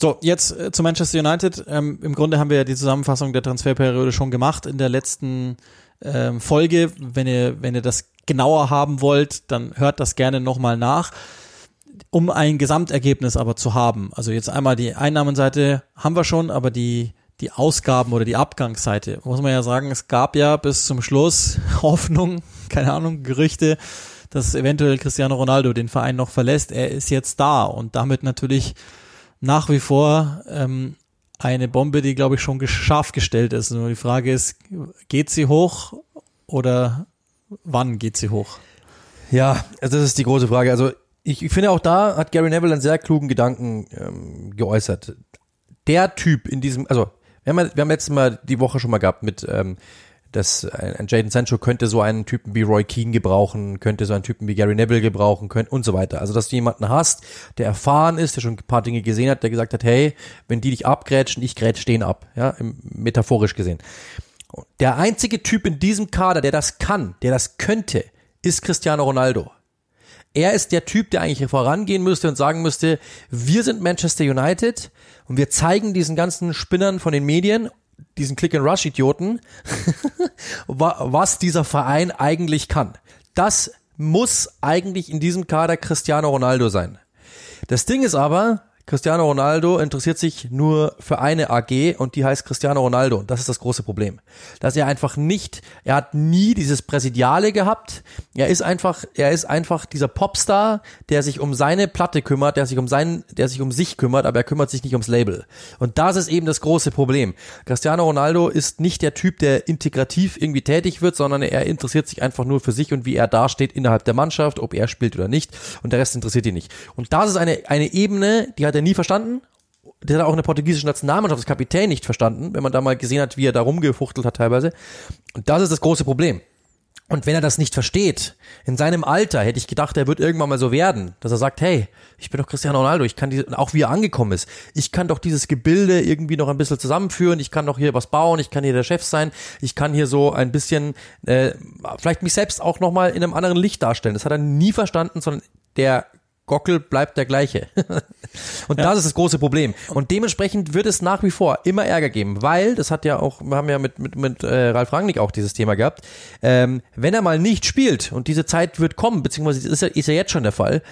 So, jetzt äh, zu Manchester United. Ähm, Im Grunde haben wir ja die Zusammenfassung der Transferperiode schon gemacht in der letzten ähm, Folge. Wenn ihr, wenn ihr das genauer haben wollt, dann hört das gerne nochmal nach. Um ein Gesamtergebnis aber zu haben. Also jetzt einmal die Einnahmenseite haben wir schon, aber die, die Ausgaben oder die Abgangsseite, muss man ja sagen, es gab ja bis zum Schluss Hoffnung, keine Ahnung, Gerüchte, dass eventuell Cristiano Ronaldo den Verein noch verlässt. Er ist jetzt da und damit natürlich nach wie vor ähm, eine Bombe, die, glaube ich, schon scharf gestellt ist. Nur die Frage ist, geht sie hoch oder wann geht sie hoch? Ja, also das ist die große Frage. Also ich, ich finde auch da hat Gary Neville einen sehr klugen Gedanken ähm, geäußert. Der Typ in diesem, also wir haben, wir haben letztes Mal die Woche schon mal gehabt mit ähm, dass ein Jaden Sancho könnte so einen Typen wie Roy Keane gebrauchen, könnte so einen Typen wie Gary Neville gebrauchen können und so weiter. Also, dass du jemanden hast, der erfahren ist, der schon ein paar Dinge gesehen hat, der gesagt hat, hey, wenn die dich abgrätschen, ich grätsch den ab, ja, metaphorisch gesehen. Der einzige Typ in diesem Kader, der das kann, der das könnte, ist Cristiano Ronaldo. Er ist der Typ, der eigentlich vorangehen müsste und sagen müsste, wir sind Manchester United und wir zeigen diesen ganzen Spinnern von den Medien diesen Click-and-Rush-Idioten, was dieser Verein eigentlich kann. Das muss eigentlich in diesem Kader Cristiano Ronaldo sein. Das Ding ist aber, Cristiano Ronaldo interessiert sich nur für eine AG und die heißt Cristiano Ronaldo. Und das ist das große Problem. Dass er einfach nicht, er hat nie dieses Präsidiale gehabt. Er ist einfach, er ist einfach dieser Popstar, der sich um seine Platte kümmert, der sich um seinen, der sich um sich kümmert, aber er kümmert sich nicht ums Label. Und das ist eben das große Problem. Cristiano Ronaldo ist nicht der Typ, der integrativ irgendwie tätig wird, sondern er interessiert sich einfach nur für sich und wie er dasteht innerhalb der Mannschaft, ob er spielt oder nicht. Und der Rest interessiert ihn nicht. Und das ist eine, eine Ebene, die hat er nie verstanden. Der hat auch in der portugiesischen Nationalmannschaft als Kapitän nicht verstanden, wenn man da mal gesehen hat, wie er da rumgefuchtelt hat teilweise. Und das ist das große Problem. Und wenn er das nicht versteht, in seinem Alter hätte ich gedacht, er wird irgendwann mal so werden, dass er sagt, hey, ich bin doch Cristiano Ronaldo, ich kann die, auch wie er angekommen ist, ich kann doch dieses Gebilde irgendwie noch ein bisschen zusammenführen, ich kann doch hier was bauen, ich kann hier der Chef sein, ich kann hier so ein bisschen, äh, vielleicht mich selbst auch nochmal in einem anderen Licht darstellen. Das hat er nie verstanden, sondern der Gockel bleibt der gleiche. und ja. das ist das große Problem. Und dementsprechend wird es nach wie vor immer Ärger geben, weil, das hat ja auch, wir haben ja mit, mit, mit äh, Ralf Rangnick auch dieses Thema gehabt, ähm, wenn er mal nicht spielt und diese Zeit wird kommen, beziehungsweise ist ja, ist ja jetzt schon der Fall,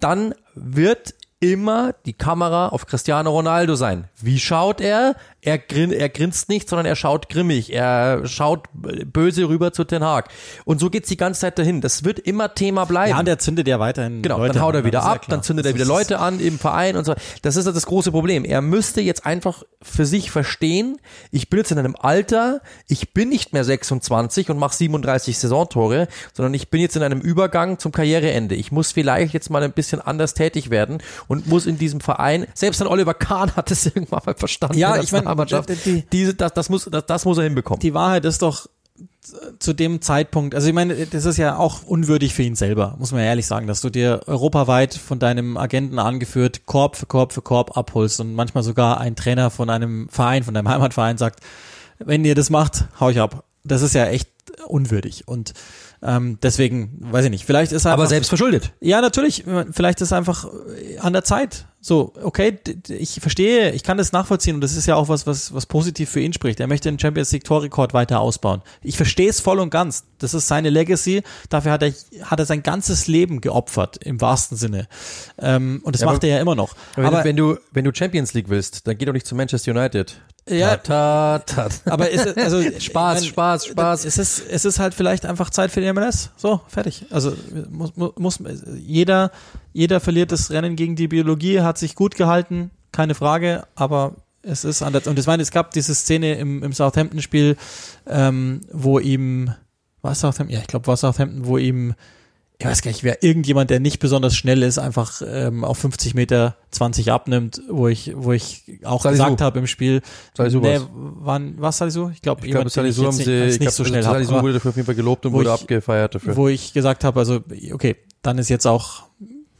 dann wird immer die Kamera auf Cristiano Ronaldo sein. Wie schaut er? Er, grin, er grinst nicht, sondern er schaut grimmig. Er schaut böse rüber zu Ten Hag. Und so geht's die ganze Zeit dahin. Das wird immer Thema bleiben. Ja, und er zündet ja weiterhin Genau, Leute dann haut er wieder ab, dann zündet er wieder Leute an im Verein und so. Das ist das große Problem. Er müsste jetzt einfach für sich verstehen, ich bin jetzt in einem Alter, ich bin nicht mehr 26 und mache 37 Saisontore, sondern ich bin jetzt in einem Übergang zum Karriereende. Ich muss vielleicht jetzt mal ein bisschen anders tätig werden und muss in diesem Verein, selbst dann Oliver Kahn hat es irgendwann mal verstanden. Ja, ich meine, Nationalmannschaft. Die, diese, das, das, muss, das, das muss er hinbekommen. Die Wahrheit ist doch zu dem Zeitpunkt, also ich meine, das ist ja auch unwürdig für ihn selber, muss man ehrlich sagen, dass du dir europaweit von deinem Agenten angeführt Korb für Korb für Korb abholst und manchmal sogar ein Trainer von einem Verein, von deinem Heimatverein sagt, wenn ihr das macht, hau ich ab. Das ist ja echt unwürdig und ähm, deswegen, weiß ich nicht, vielleicht ist er Aber selbst verschuldet. Ja, natürlich, vielleicht ist einfach an der Zeit, so, okay, ich verstehe, ich kann das nachvollziehen und das ist ja auch was, was, was positiv für ihn spricht. Er möchte den Champions League Torrekord weiter ausbauen. Ich verstehe es voll und ganz. Das ist seine Legacy. Dafür hat er, hat er sein ganzes Leben geopfert, im wahrsten Sinne. Ähm, und das ja, macht er ja immer noch. Aber, aber wenn du, wenn du Champions League willst, dann geh doch nicht zu Manchester United. Ja, ta, ta, ta. aber ist also Spaß, meine, Spaß, Spaß. Es ist, es ist halt vielleicht einfach Zeit für die MLS. So, fertig. Also muss, muss jeder jeder verliert das Rennen gegen die Biologie, hat sich gut gehalten, keine Frage, aber es ist anders. Und ich meine, es gab diese Szene im, im Southampton-Spiel, ähm, wo ihm, war Southampton? Ja, ich glaube, war Southampton, wo ihm, ich weiß gar nicht, wer irgendjemand, der nicht besonders schnell ist, einfach ähm, auf 50 Meter 20 abnimmt, wo ich, wo ich auch Salisu. gesagt habe im Spiel, Salisu nee, wann, was Salisu? Ich glaube, glaub, Salisu haben sie, nicht, nicht so schnell Salisu wurde dafür auf jeden Fall gelobt und wurde ich, abgefeiert dafür. Wo ich gesagt habe, also, okay, dann ist jetzt auch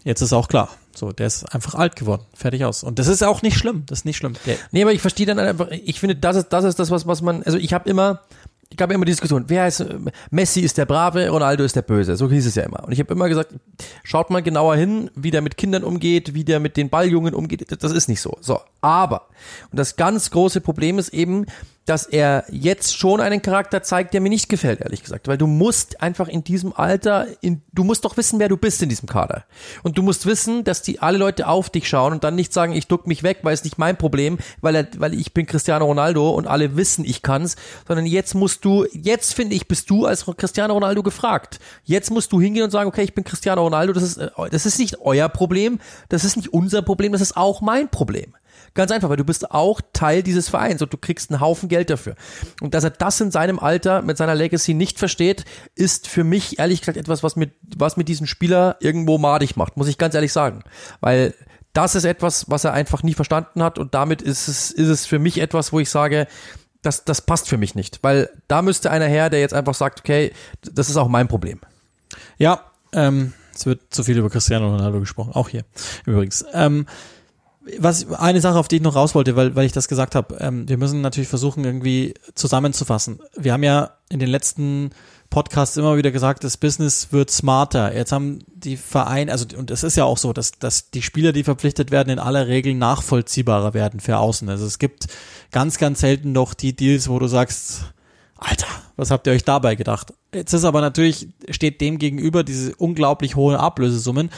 Jetzt ist auch klar. So, der ist einfach alt geworden. Fertig aus. Und das ist auch nicht schlimm. Das ist nicht schlimm. Der nee, aber ich verstehe dann einfach, ich finde, das ist, das ist das, was, was man, also ich habe immer, ich gab immer die Diskussion, wer ist, Messi ist der Brave, Ronaldo ist der Böse. So hieß es ja immer. Und ich habe immer gesagt, schaut mal genauer hin, wie der mit Kindern umgeht, wie der mit den Balljungen umgeht. Das ist nicht so. So, aber, und das ganz große Problem ist eben, dass er jetzt schon einen Charakter zeigt, der mir nicht gefällt, ehrlich gesagt. Weil du musst einfach in diesem Alter, in, du musst doch wissen, wer du bist in diesem Kader. Und du musst wissen, dass die alle Leute auf dich schauen und dann nicht sagen, ich duck mich weg, weil es nicht mein Problem, weil, er, weil ich bin Cristiano Ronaldo und alle wissen, ich kann's, sondern jetzt musst du, jetzt finde ich, bist du als Cristiano Ronaldo gefragt. Jetzt musst du hingehen und sagen, okay, ich bin Cristiano Ronaldo, das ist, äh, das ist nicht euer Problem, das ist nicht unser Problem, das ist auch mein Problem. Ganz einfach, weil du bist auch Teil dieses Vereins und du kriegst einen Haufen Geld dafür. Und dass er das in seinem Alter mit seiner Legacy nicht versteht, ist für mich ehrlich gesagt etwas, was mit, was mit diesem Spieler irgendwo madig macht, muss ich ganz ehrlich sagen. Weil das ist etwas, was er einfach nie verstanden hat und damit ist es, ist es für mich etwas, wo ich sage, das, das passt für mich nicht. Weil da müsste einer her, der jetzt einfach sagt, okay, das ist auch mein Problem. Ja, ähm, es wird zu viel über Cristiano Ronaldo gesprochen, auch hier übrigens. Ähm, was eine Sache, auf die ich noch raus wollte, weil, weil ich das gesagt habe, ähm, wir müssen natürlich versuchen, irgendwie zusammenzufassen. Wir haben ja in den letzten Podcasts immer wieder gesagt, das Business wird smarter. Jetzt haben die Vereine, also und es ist ja auch so, dass, dass die Spieler, die verpflichtet werden, in aller Regel nachvollziehbarer werden für außen. Also es gibt ganz, ganz selten noch die Deals, wo du sagst, Alter, was habt ihr euch dabei gedacht? Jetzt ist aber natürlich, steht dem gegenüber diese unglaublich hohen Ablösesummen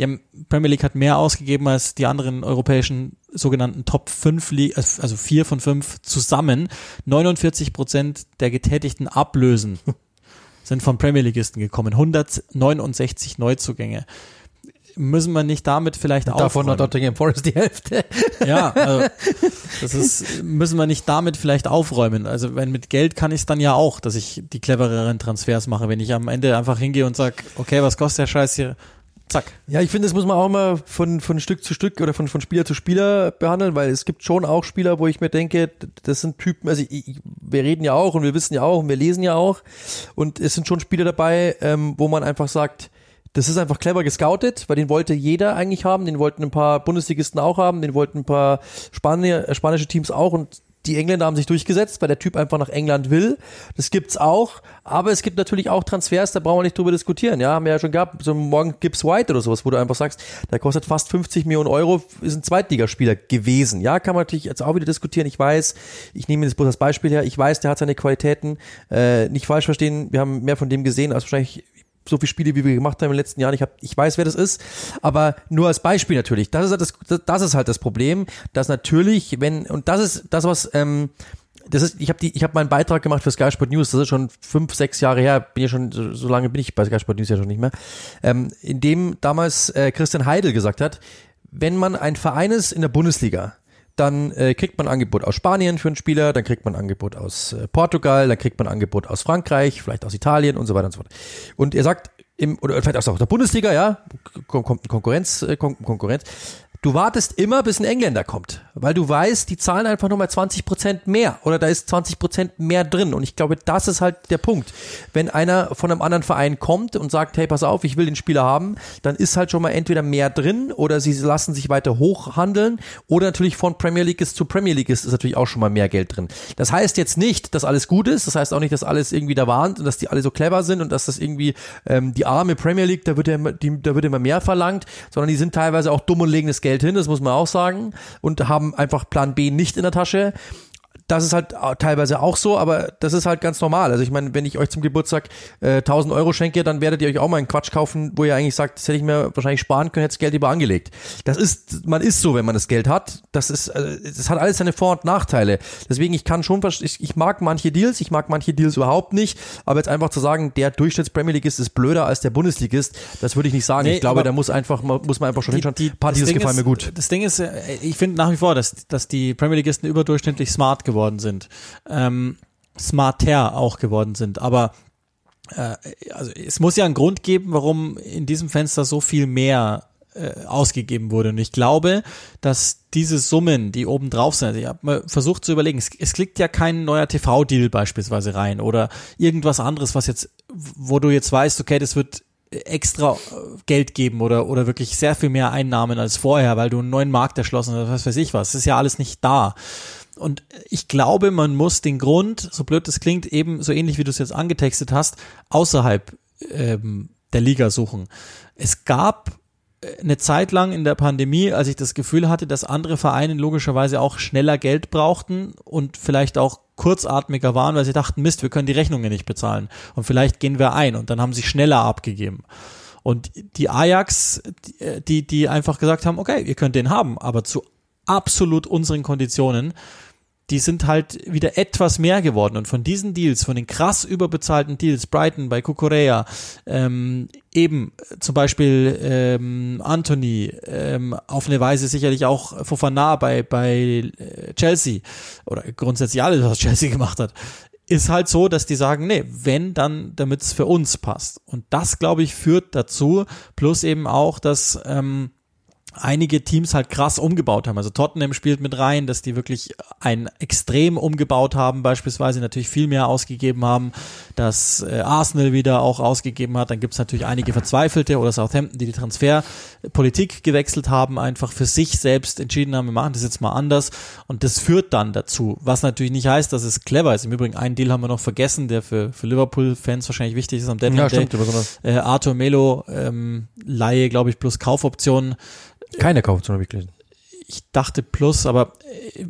die Premier League hat mehr ausgegeben als die anderen europäischen sogenannten Top 5, also 4 von 5 zusammen. 49 Prozent der getätigten Ablösen sind von Premier Leagueisten gekommen. 169 Neuzugänge müssen wir nicht damit vielleicht auch davon noch Nottingham Forest die Hälfte. Ja, also das ist müssen wir nicht damit vielleicht aufräumen. Also wenn mit Geld kann ich es dann ja auch, dass ich die clevereren Transfers mache, wenn ich am Ende einfach hingehe und sage, okay, was kostet der Scheiß hier? Zack. Ja, ich finde, das muss man auch immer von, von Stück zu Stück oder von, von Spieler zu Spieler behandeln, weil es gibt schon auch Spieler, wo ich mir denke, das sind Typen, also ich, wir reden ja auch und wir wissen ja auch und wir lesen ja auch und es sind schon Spieler dabei, ähm, wo man einfach sagt, das ist einfach clever gescoutet, weil den wollte jeder eigentlich haben, den wollten ein paar Bundesligisten auch haben, den wollten ein paar Spanier, äh, spanische Teams auch und die Engländer haben sich durchgesetzt, weil der Typ einfach nach England will. Das gibt's auch. Aber es gibt natürlich auch Transfers, da brauchen wir nicht drüber diskutieren. Ja, haben wir ja schon gehabt. So morgen Gibbs White oder sowas, wo du einfach sagst, der kostet fast 50 Millionen Euro, ist ein Zweitligaspieler gewesen. Ja, kann man natürlich jetzt auch wieder diskutieren. Ich weiß, ich nehme jetzt bloß das Beispiel her. Ich weiß, der hat seine Qualitäten. Äh, nicht falsch verstehen. Wir haben mehr von dem gesehen als wahrscheinlich so viele Spiele, wie wir gemacht haben in den letzten Jahren. Ich, hab, ich weiß, wer das ist, aber nur als Beispiel natürlich. Das ist halt das, das ist halt das Problem, dass natürlich, wenn, und das ist das, was, ähm, das ist, ich habe die, ich habe meinen Beitrag gemacht für Sky Sport News, das ist schon fünf, sechs Jahre her, bin ja schon, so, so lange bin ich bei Sky Sport News ja schon nicht mehr, ähm, in dem damals äh, Christian Heidel gesagt hat, wenn man ein Verein ist in der Bundesliga, dann äh, kriegt man Angebot aus Spanien für einen Spieler, dann kriegt man Angebot aus äh, Portugal, dann kriegt man Angebot aus Frankreich, vielleicht aus Italien und so weiter und so fort. Und er sagt, im, oder vielleicht auch aus der Bundesliga, ja, kommt Konkurrenz, äh, Konkurrenz. Du wartest immer, bis ein Engländer kommt, weil du weißt, die zahlen einfach nochmal 20 Prozent mehr oder da ist 20 Prozent mehr drin. Und ich glaube, das ist halt der Punkt. Wenn einer von einem anderen Verein kommt und sagt, hey, pass auf, ich will den Spieler haben, dann ist halt schon mal entweder mehr drin oder sie lassen sich weiter hochhandeln oder natürlich von Premier League ist zu Premier League ist, ist natürlich auch schon mal mehr Geld drin. Das heißt jetzt nicht, dass alles gut ist, das heißt auch nicht, dass alles irgendwie da warnt und dass die alle so clever sind und dass das irgendwie ähm, die arme Premier League, da wird ja immer, die, da wird immer mehr verlangt, sondern die sind teilweise auch dumm und legen das Geld Geld hin, das muss man auch sagen, und haben einfach Plan B nicht in der Tasche das ist halt teilweise auch so, aber das ist halt ganz normal. Also ich meine, wenn ich euch zum Geburtstag äh, 1000 Euro schenke, dann werdet ihr euch auch mal einen Quatsch kaufen, wo ihr eigentlich sagt, das hätte ich mir wahrscheinlich sparen können, hätte das Geld lieber angelegt. Das ist, man ist so, wenn man das Geld hat. Das ist, äh, das hat alles seine Vor- und Nachteile. Deswegen, ich kann schon, ich, ich mag manche Deals, ich mag manche Deals überhaupt nicht, aber jetzt einfach zu sagen, der Durchschnitts-Premier League ist blöder als der Bundesligist, das würde ich nicht sagen. Nee, ich glaube, da muss einfach, muss man einfach schon die, hinschauen. Die, ein paar Deals gefallen ist, mir gut. Das Ding ist, äh, ich finde nach wie vor, dass, dass die Premier Leagueisten überdurchschnittlich smart geworden geworden sind, ähm, smarter auch geworden sind. Aber äh, also es muss ja einen Grund geben, warum in diesem Fenster so viel mehr äh, ausgegeben wurde. Und ich glaube, dass diese Summen, die oben drauf sind, ich habe mal versucht zu überlegen, es, es klickt ja kein neuer TV-Deal beispielsweise rein oder irgendwas anderes, was jetzt, wo du jetzt weißt, okay, das wird extra Geld geben oder, oder wirklich sehr viel mehr Einnahmen als vorher, weil du einen neuen Markt erschlossen hast, was weiß ich was. Das ist ja alles nicht da. Und ich glaube, man muss den Grund, so blöd das klingt, eben so ähnlich wie du es jetzt angetextet hast, außerhalb ähm, der Liga suchen. Es gab eine Zeit lang in der Pandemie, als ich das Gefühl hatte, dass andere Vereine logischerweise auch schneller Geld brauchten und vielleicht auch kurzatmiger waren, weil sie dachten, Mist, wir können die Rechnungen nicht bezahlen und vielleicht gehen wir ein und dann haben sie schneller abgegeben. Und die Ajax, die, die einfach gesagt haben, okay, ihr könnt den haben, aber zu absolut unseren Konditionen, die sind halt wieder etwas mehr geworden. Und von diesen Deals, von den krass überbezahlten Deals, Brighton bei Kukurea, ähm, eben zum Beispiel ähm, Anthony, ähm, auf eine Weise sicherlich auch Fofana bei, bei äh, Chelsea oder grundsätzlich alles, was Chelsea gemacht hat, ist halt so, dass die sagen, nee, wenn, dann, damit es für uns passt. Und das, glaube ich, führt dazu, plus eben auch, dass ähm, einige Teams halt krass umgebaut haben. Also Tottenham spielt mit rein, dass die wirklich ein extrem umgebaut haben, beispielsweise natürlich viel mehr ausgegeben haben, dass äh, Arsenal wieder auch ausgegeben hat. Dann gibt's natürlich einige Verzweifelte oder Southampton, die die Transferpolitik gewechselt haben, einfach für sich selbst entschieden haben, wir machen das jetzt mal anders. Und das führt dann dazu, was natürlich nicht heißt, dass es clever ist. Im Übrigen, einen Deal haben wir noch vergessen, der für, für Liverpool-Fans wahrscheinlich wichtig ist am Deadline ja, stimmt, Day. Äh, Arthur Melo, ähm, Laie, glaube ich, plus Kaufoptionen keine Kaufoption habe ich gelesen. Ich dachte plus, aber äh,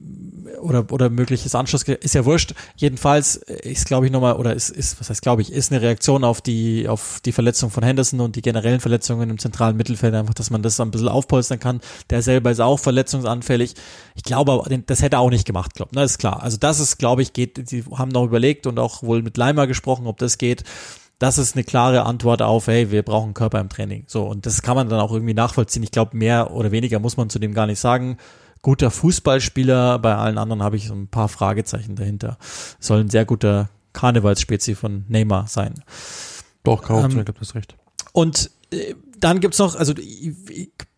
oder oder mögliches Anschluss ist ja wurscht. Jedenfalls ist glaube ich nochmal oder ist ist was heißt glaube ich ist eine Reaktion auf die auf die Verletzung von Henderson und die generellen Verletzungen im zentralen Mittelfeld einfach, dass man das ein bisschen aufpolstern kann. Der selber ist auch verletzungsanfällig. Ich glaube, das hätte er auch nicht gemacht, glaube. Das ist klar. Also das ist glaube ich geht. Die haben noch überlegt und auch wohl mit Leimer gesprochen, ob das geht das ist eine klare Antwort auf, hey, wir brauchen Körper im Training. So, und das kann man dann auch irgendwie nachvollziehen. Ich glaube, mehr oder weniger muss man zu dem gar nicht sagen. Guter Fußballspieler, bei allen anderen habe ich so ein paar Fragezeichen dahinter. Soll ein sehr guter Karnevalsspezie von Neymar sein. Doch, kaum, ähm, ich glaube, das recht. Und äh, dann gibt's noch, also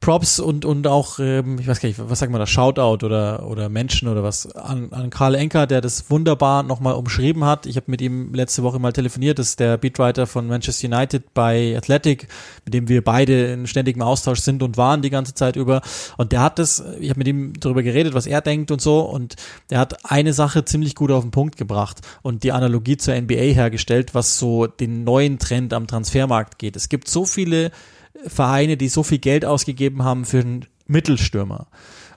Props und, und auch, ähm, ich weiß gar nicht, was sagt man da, Shoutout oder, oder Menschen oder was, an, an Karl Enker, der das wunderbar nochmal umschrieben hat. Ich habe mit ihm letzte Woche mal telefoniert, das ist der Beatwriter von Manchester United bei Athletic, mit dem wir beide in ständigem Austausch sind und waren die ganze Zeit über. Und der hat das, ich habe mit ihm darüber geredet, was er denkt und so, und der hat eine Sache ziemlich gut auf den Punkt gebracht und die Analogie zur NBA hergestellt, was so den neuen Trend am Transfermarkt geht. Es gibt so viele Vereine, die so viel Geld ausgegeben haben für einen Mittelstürmer.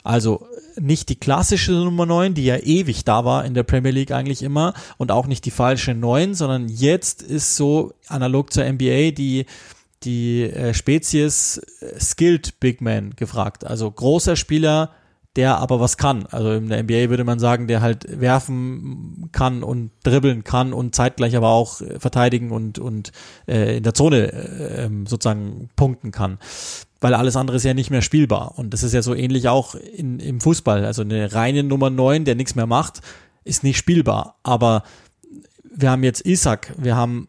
Also nicht die klassische Nummer 9, die ja ewig da war in der Premier League eigentlich immer und auch nicht die falsche 9, sondern jetzt ist so analog zur NBA die die äh, Spezies äh, Skilled Big Man gefragt. Also großer Spieler, der aber was kann. Also in der NBA würde man sagen, der halt werfen kann und dribbeln kann und zeitgleich aber auch äh, verteidigen und, und äh, in der Zone äh, ähm, sozusagen punkten kann. Weil alles andere ist ja nicht mehr spielbar. Und das ist ja so ähnlich auch in, im Fußball. Also eine reine Nummer 9, der nichts mehr macht, ist nicht spielbar. Aber wir haben jetzt Isaac, wir haben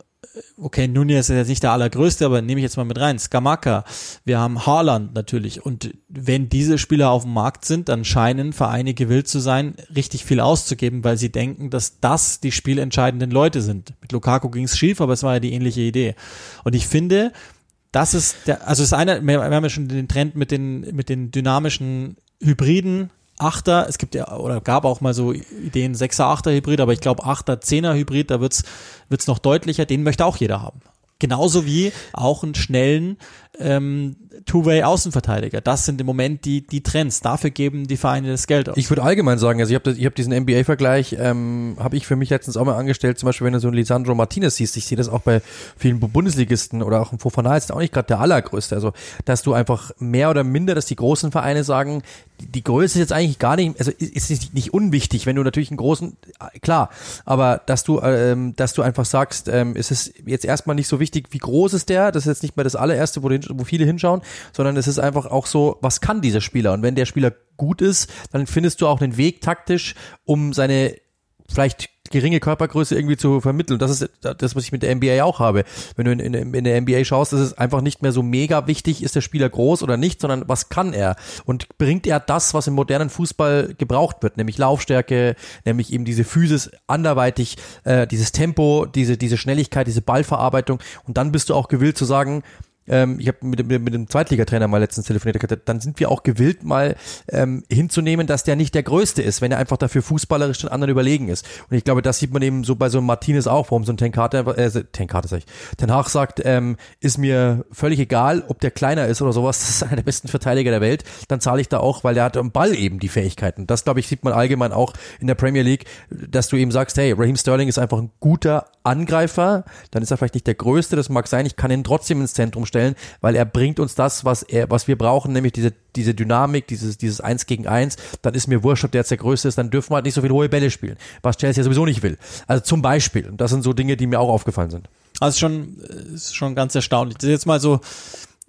okay, Nunez ist jetzt nicht der allergrößte, aber nehme ich jetzt mal mit rein. Skamaka, wir haben Haaland natürlich. Und wenn diese Spieler auf dem Markt sind, dann scheinen Vereine gewillt zu sein, richtig viel auszugeben, weil sie denken, dass das die spielentscheidenden Leute sind. Mit Lukaku ging es schief, aber es war ja die ähnliche Idee. Und ich finde, das ist der, also ist einer, wir haben ja schon den Trend mit den, mit den dynamischen Hybriden Achter, es gibt ja, oder gab auch mal so Ideen, Sechser, Achter Hybrid, aber ich glaube Achter, Zehner Hybrid, da wird's wird's noch deutlicher, den möchte auch jeder haben. Genauso wie auch einen schnellen ähm, Two-Way-Außenverteidiger. Das sind im Moment die, die Trends. Dafür geben die Vereine das Geld aus. Ich würde allgemein sagen, also ich habe hab diesen NBA-Vergleich, ähm, habe ich für mich letztens auch mal angestellt, zum Beispiel, wenn du so einen Lisandro Martinez siehst, ich sehe das auch bei vielen Bundesligisten oder auch im Fofana ist auch nicht gerade der allergrößte. Also, dass du einfach mehr oder minder, dass die großen Vereine sagen, die Größe ist jetzt eigentlich gar nicht, also ist nicht, nicht unwichtig, wenn du natürlich einen großen, klar, aber dass du, ähm, dass du einfach sagst, ähm, ist es jetzt erstmal nicht so wichtig, wie groß ist der, das ist jetzt nicht mehr das allererste, wo, wo viele hinschauen, sondern es ist einfach auch so, was kann dieser Spieler? Und wenn der Spieler gut ist, dann findest du auch einen Weg taktisch, um seine vielleicht geringe Körpergröße irgendwie zu vermitteln. Das ist das, was ich mit der NBA auch habe. Wenn du in, in, in der NBA schaust, ist es einfach nicht mehr so mega wichtig, ist der Spieler groß oder nicht, sondern was kann er? Und bringt er das, was im modernen Fußball gebraucht wird, nämlich Laufstärke, nämlich eben diese Physis anderweitig, äh, dieses Tempo, diese, diese Schnelligkeit, diese Ballverarbeitung. Und dann bist du auch gewillt zu sagen, ähm, ich habe mit, mit, mit dem Zweitligatrainer mal letztens telefoniert, dann sind wir auch gewillt, mal ähm, hinzunehmen, dass der nicht der Größte ist, wenn er einfach dafür fußballerisch den anderen überlegen ist. Und ich glaube, das sieht man eben so bei so einem Martinez auch, warum so ein Tenkate, äh, Tenkate sag ich, Ten Hag sagt, ähm, ist mir völlig egal, ob der kleiner ist oder sowas, das ist einer der besten Verteidiger der Welt, dann zahle ich da auch, weil der hat am Ball eben die Fähigkeiten. Das, glaube ich, sieht man allgemein auch in der Premier League, dass du eben sagst, hey, Raheem Sterling ist einfach ein guter Angreifer, dann ist er vielleicht nicht der Größte, das mag sein, ich kann ihn trotzdem ins Zentrum stellen, weil er bringt uns das, was er, was wir brauchen, nämlich diese, diese Dynamik, dieses, dieses Eins gegen Eins, dann ist mir wurscht, ob der jetzt der Größte ist, dann dürfen wir halt nicht so viele hohe Bälle spielen, was Chelsea ja sowieso nicht will. Also zum Beispiel, und das sind so Dinge, die mir auch aufgefallen sind. Also schon, ist schon ganz erstaunlich. Das ist jetzt mal so,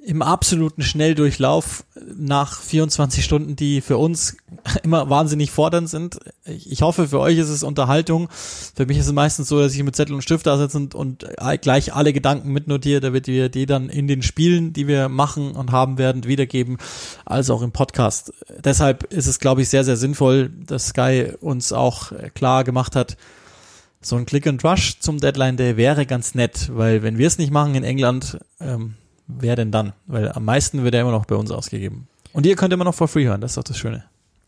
im absoluten Schnelldurchlauf nach 24 Stunden, die für uns immer wahnsinnig fordernd sind. Ich hoffe, für euch ist es Unterhaltung. Für mich ist es meistens so, dass ich mit Zettel und Stift da sitze und, und gleich alle Gedanken mitnotiere, damit wir die dann in den Spielen, die wir machen und haben werden, wiedergeben, als auch im Podcast. Deshalb ist es, glaube ich, sehr, sehr sinnvoll, dass Sky uns auch klar gemacht hat, so ein Click and Rush zum Deadline Day wäre ganz nett, weil wenn wir es nicht machen in England, ähm, wer denn dann? Weil am meisten wird er immer noch bei uns ausgegeben. Und ihr könnt immer noch for free hören, das ist doch das Schöne.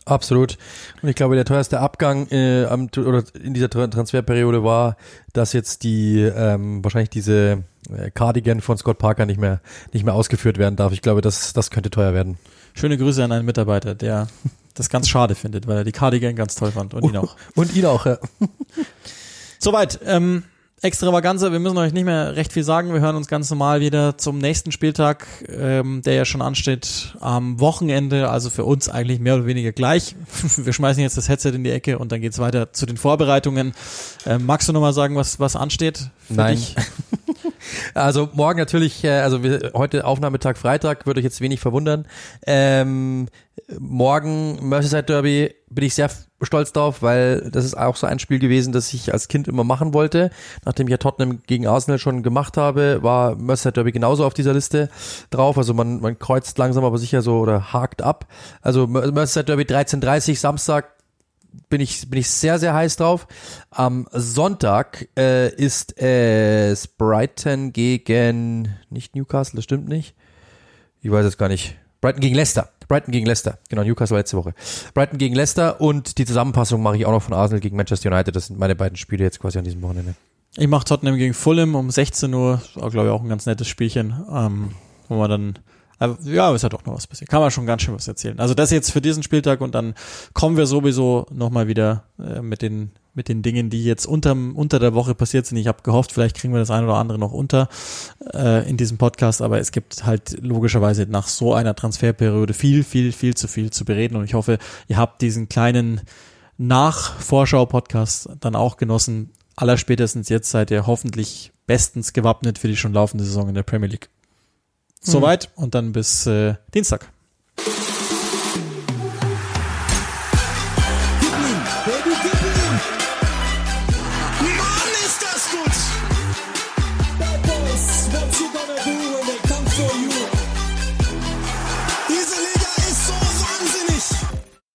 Absolut. Und ich glaube, der teuerste Abgang äh, am, oder in dieser Transferperiode war, dass jetzt die ähm, wahrscheinlich diese äh, Cardigan von Scott Parker nicht mehr nicht mehr ausgeführt werden darf. Ich glaube, das das könnte teuer werden. Schöne Grüße an einen Mitarbeiter, der das ganz schade findet, weil er die Cardigan ganz toll fand und ihn auch. Und ihn auch, ja. Soweit. Ähm, Extravaganza, wir müssen euch nicht mehr recht viel sagen. Wir hören uns ganz normal wieder zum nächsten Spieltag, ähm, der ja schon ansteht am Wochenende. Also für uns eigentlich mehr oder weniger gleich. Wir schmeißen jetzt das Headset in die Ecke und dann geht's weiter zu den Vorbereitungen. Ähm, magst du nochmal sagen, was, was ansteht? Nein. Dich? Also morgen natürlich, äh, also wir, heute Aufnahmetag Freitag, würde euch jetzt wenig verwundern. Ähm, morgen Merseyside Derby bin ich sehr stolz drauf, weil das ist auch so ein Spiel gewesen, das ich als Kind immer machen wollte. Nachdem ich ja Tottenham gegen Arsenal schon gemacht habe, war Merseyside Derby genauso auf dieser Liste drauf. Also man, man kreuzt langsam aber sicher so oder hakt ab. Also Merseyside Derby 13.30 Samstag bin ich, bin ich sehr, sehr heiß drauf. Am Sonntag äh, ist es Brighton gegen, nicht Newcastle, das stimmt nicht. Ich weiß es gar nicht. Brighton gegen Leicester. Brighton gegen Leicester. Genau, Newcastle war letzte Woche. Brighton gegen Leicester und die Zusammenfassung mache ich auch noch von Arsenal gegen Manchester United. Das sind meine beiden Spiele jetzt quasi an diesem Wochenende. Ich mache Tottenham gegen Fulham um 16 Uhr. Glaube ich auch ein ganz nettes Spielchen, ähm, wo man dann aber ja, es hat auch noch was passiert. Kann man schon ganz schön was erzählen. Also das jetzt für diesen Spieltag und dann kommen wir sowieso nochmal wieder äh, mit den mit den Dingen, die jetzt unter, unter der Woche passiert sind. Ich habe gehofft, vielleicht kriegen wir das eine oder andere noch unter äh, in diesem Podcast, aber es gibt halt logischerweise nach so einer Transferperiode viel, viel, viel zu viel zu bereden und ich hoffe, ihr habt diesen kleinen Nachvorschau-Podcast dann auch genossen. Allerspätestens jetzt seid ihr hoffentlich bestens gewappnet für die schon laufende Saison in der Premier League. Soweit und dann bis äh, Dienstag.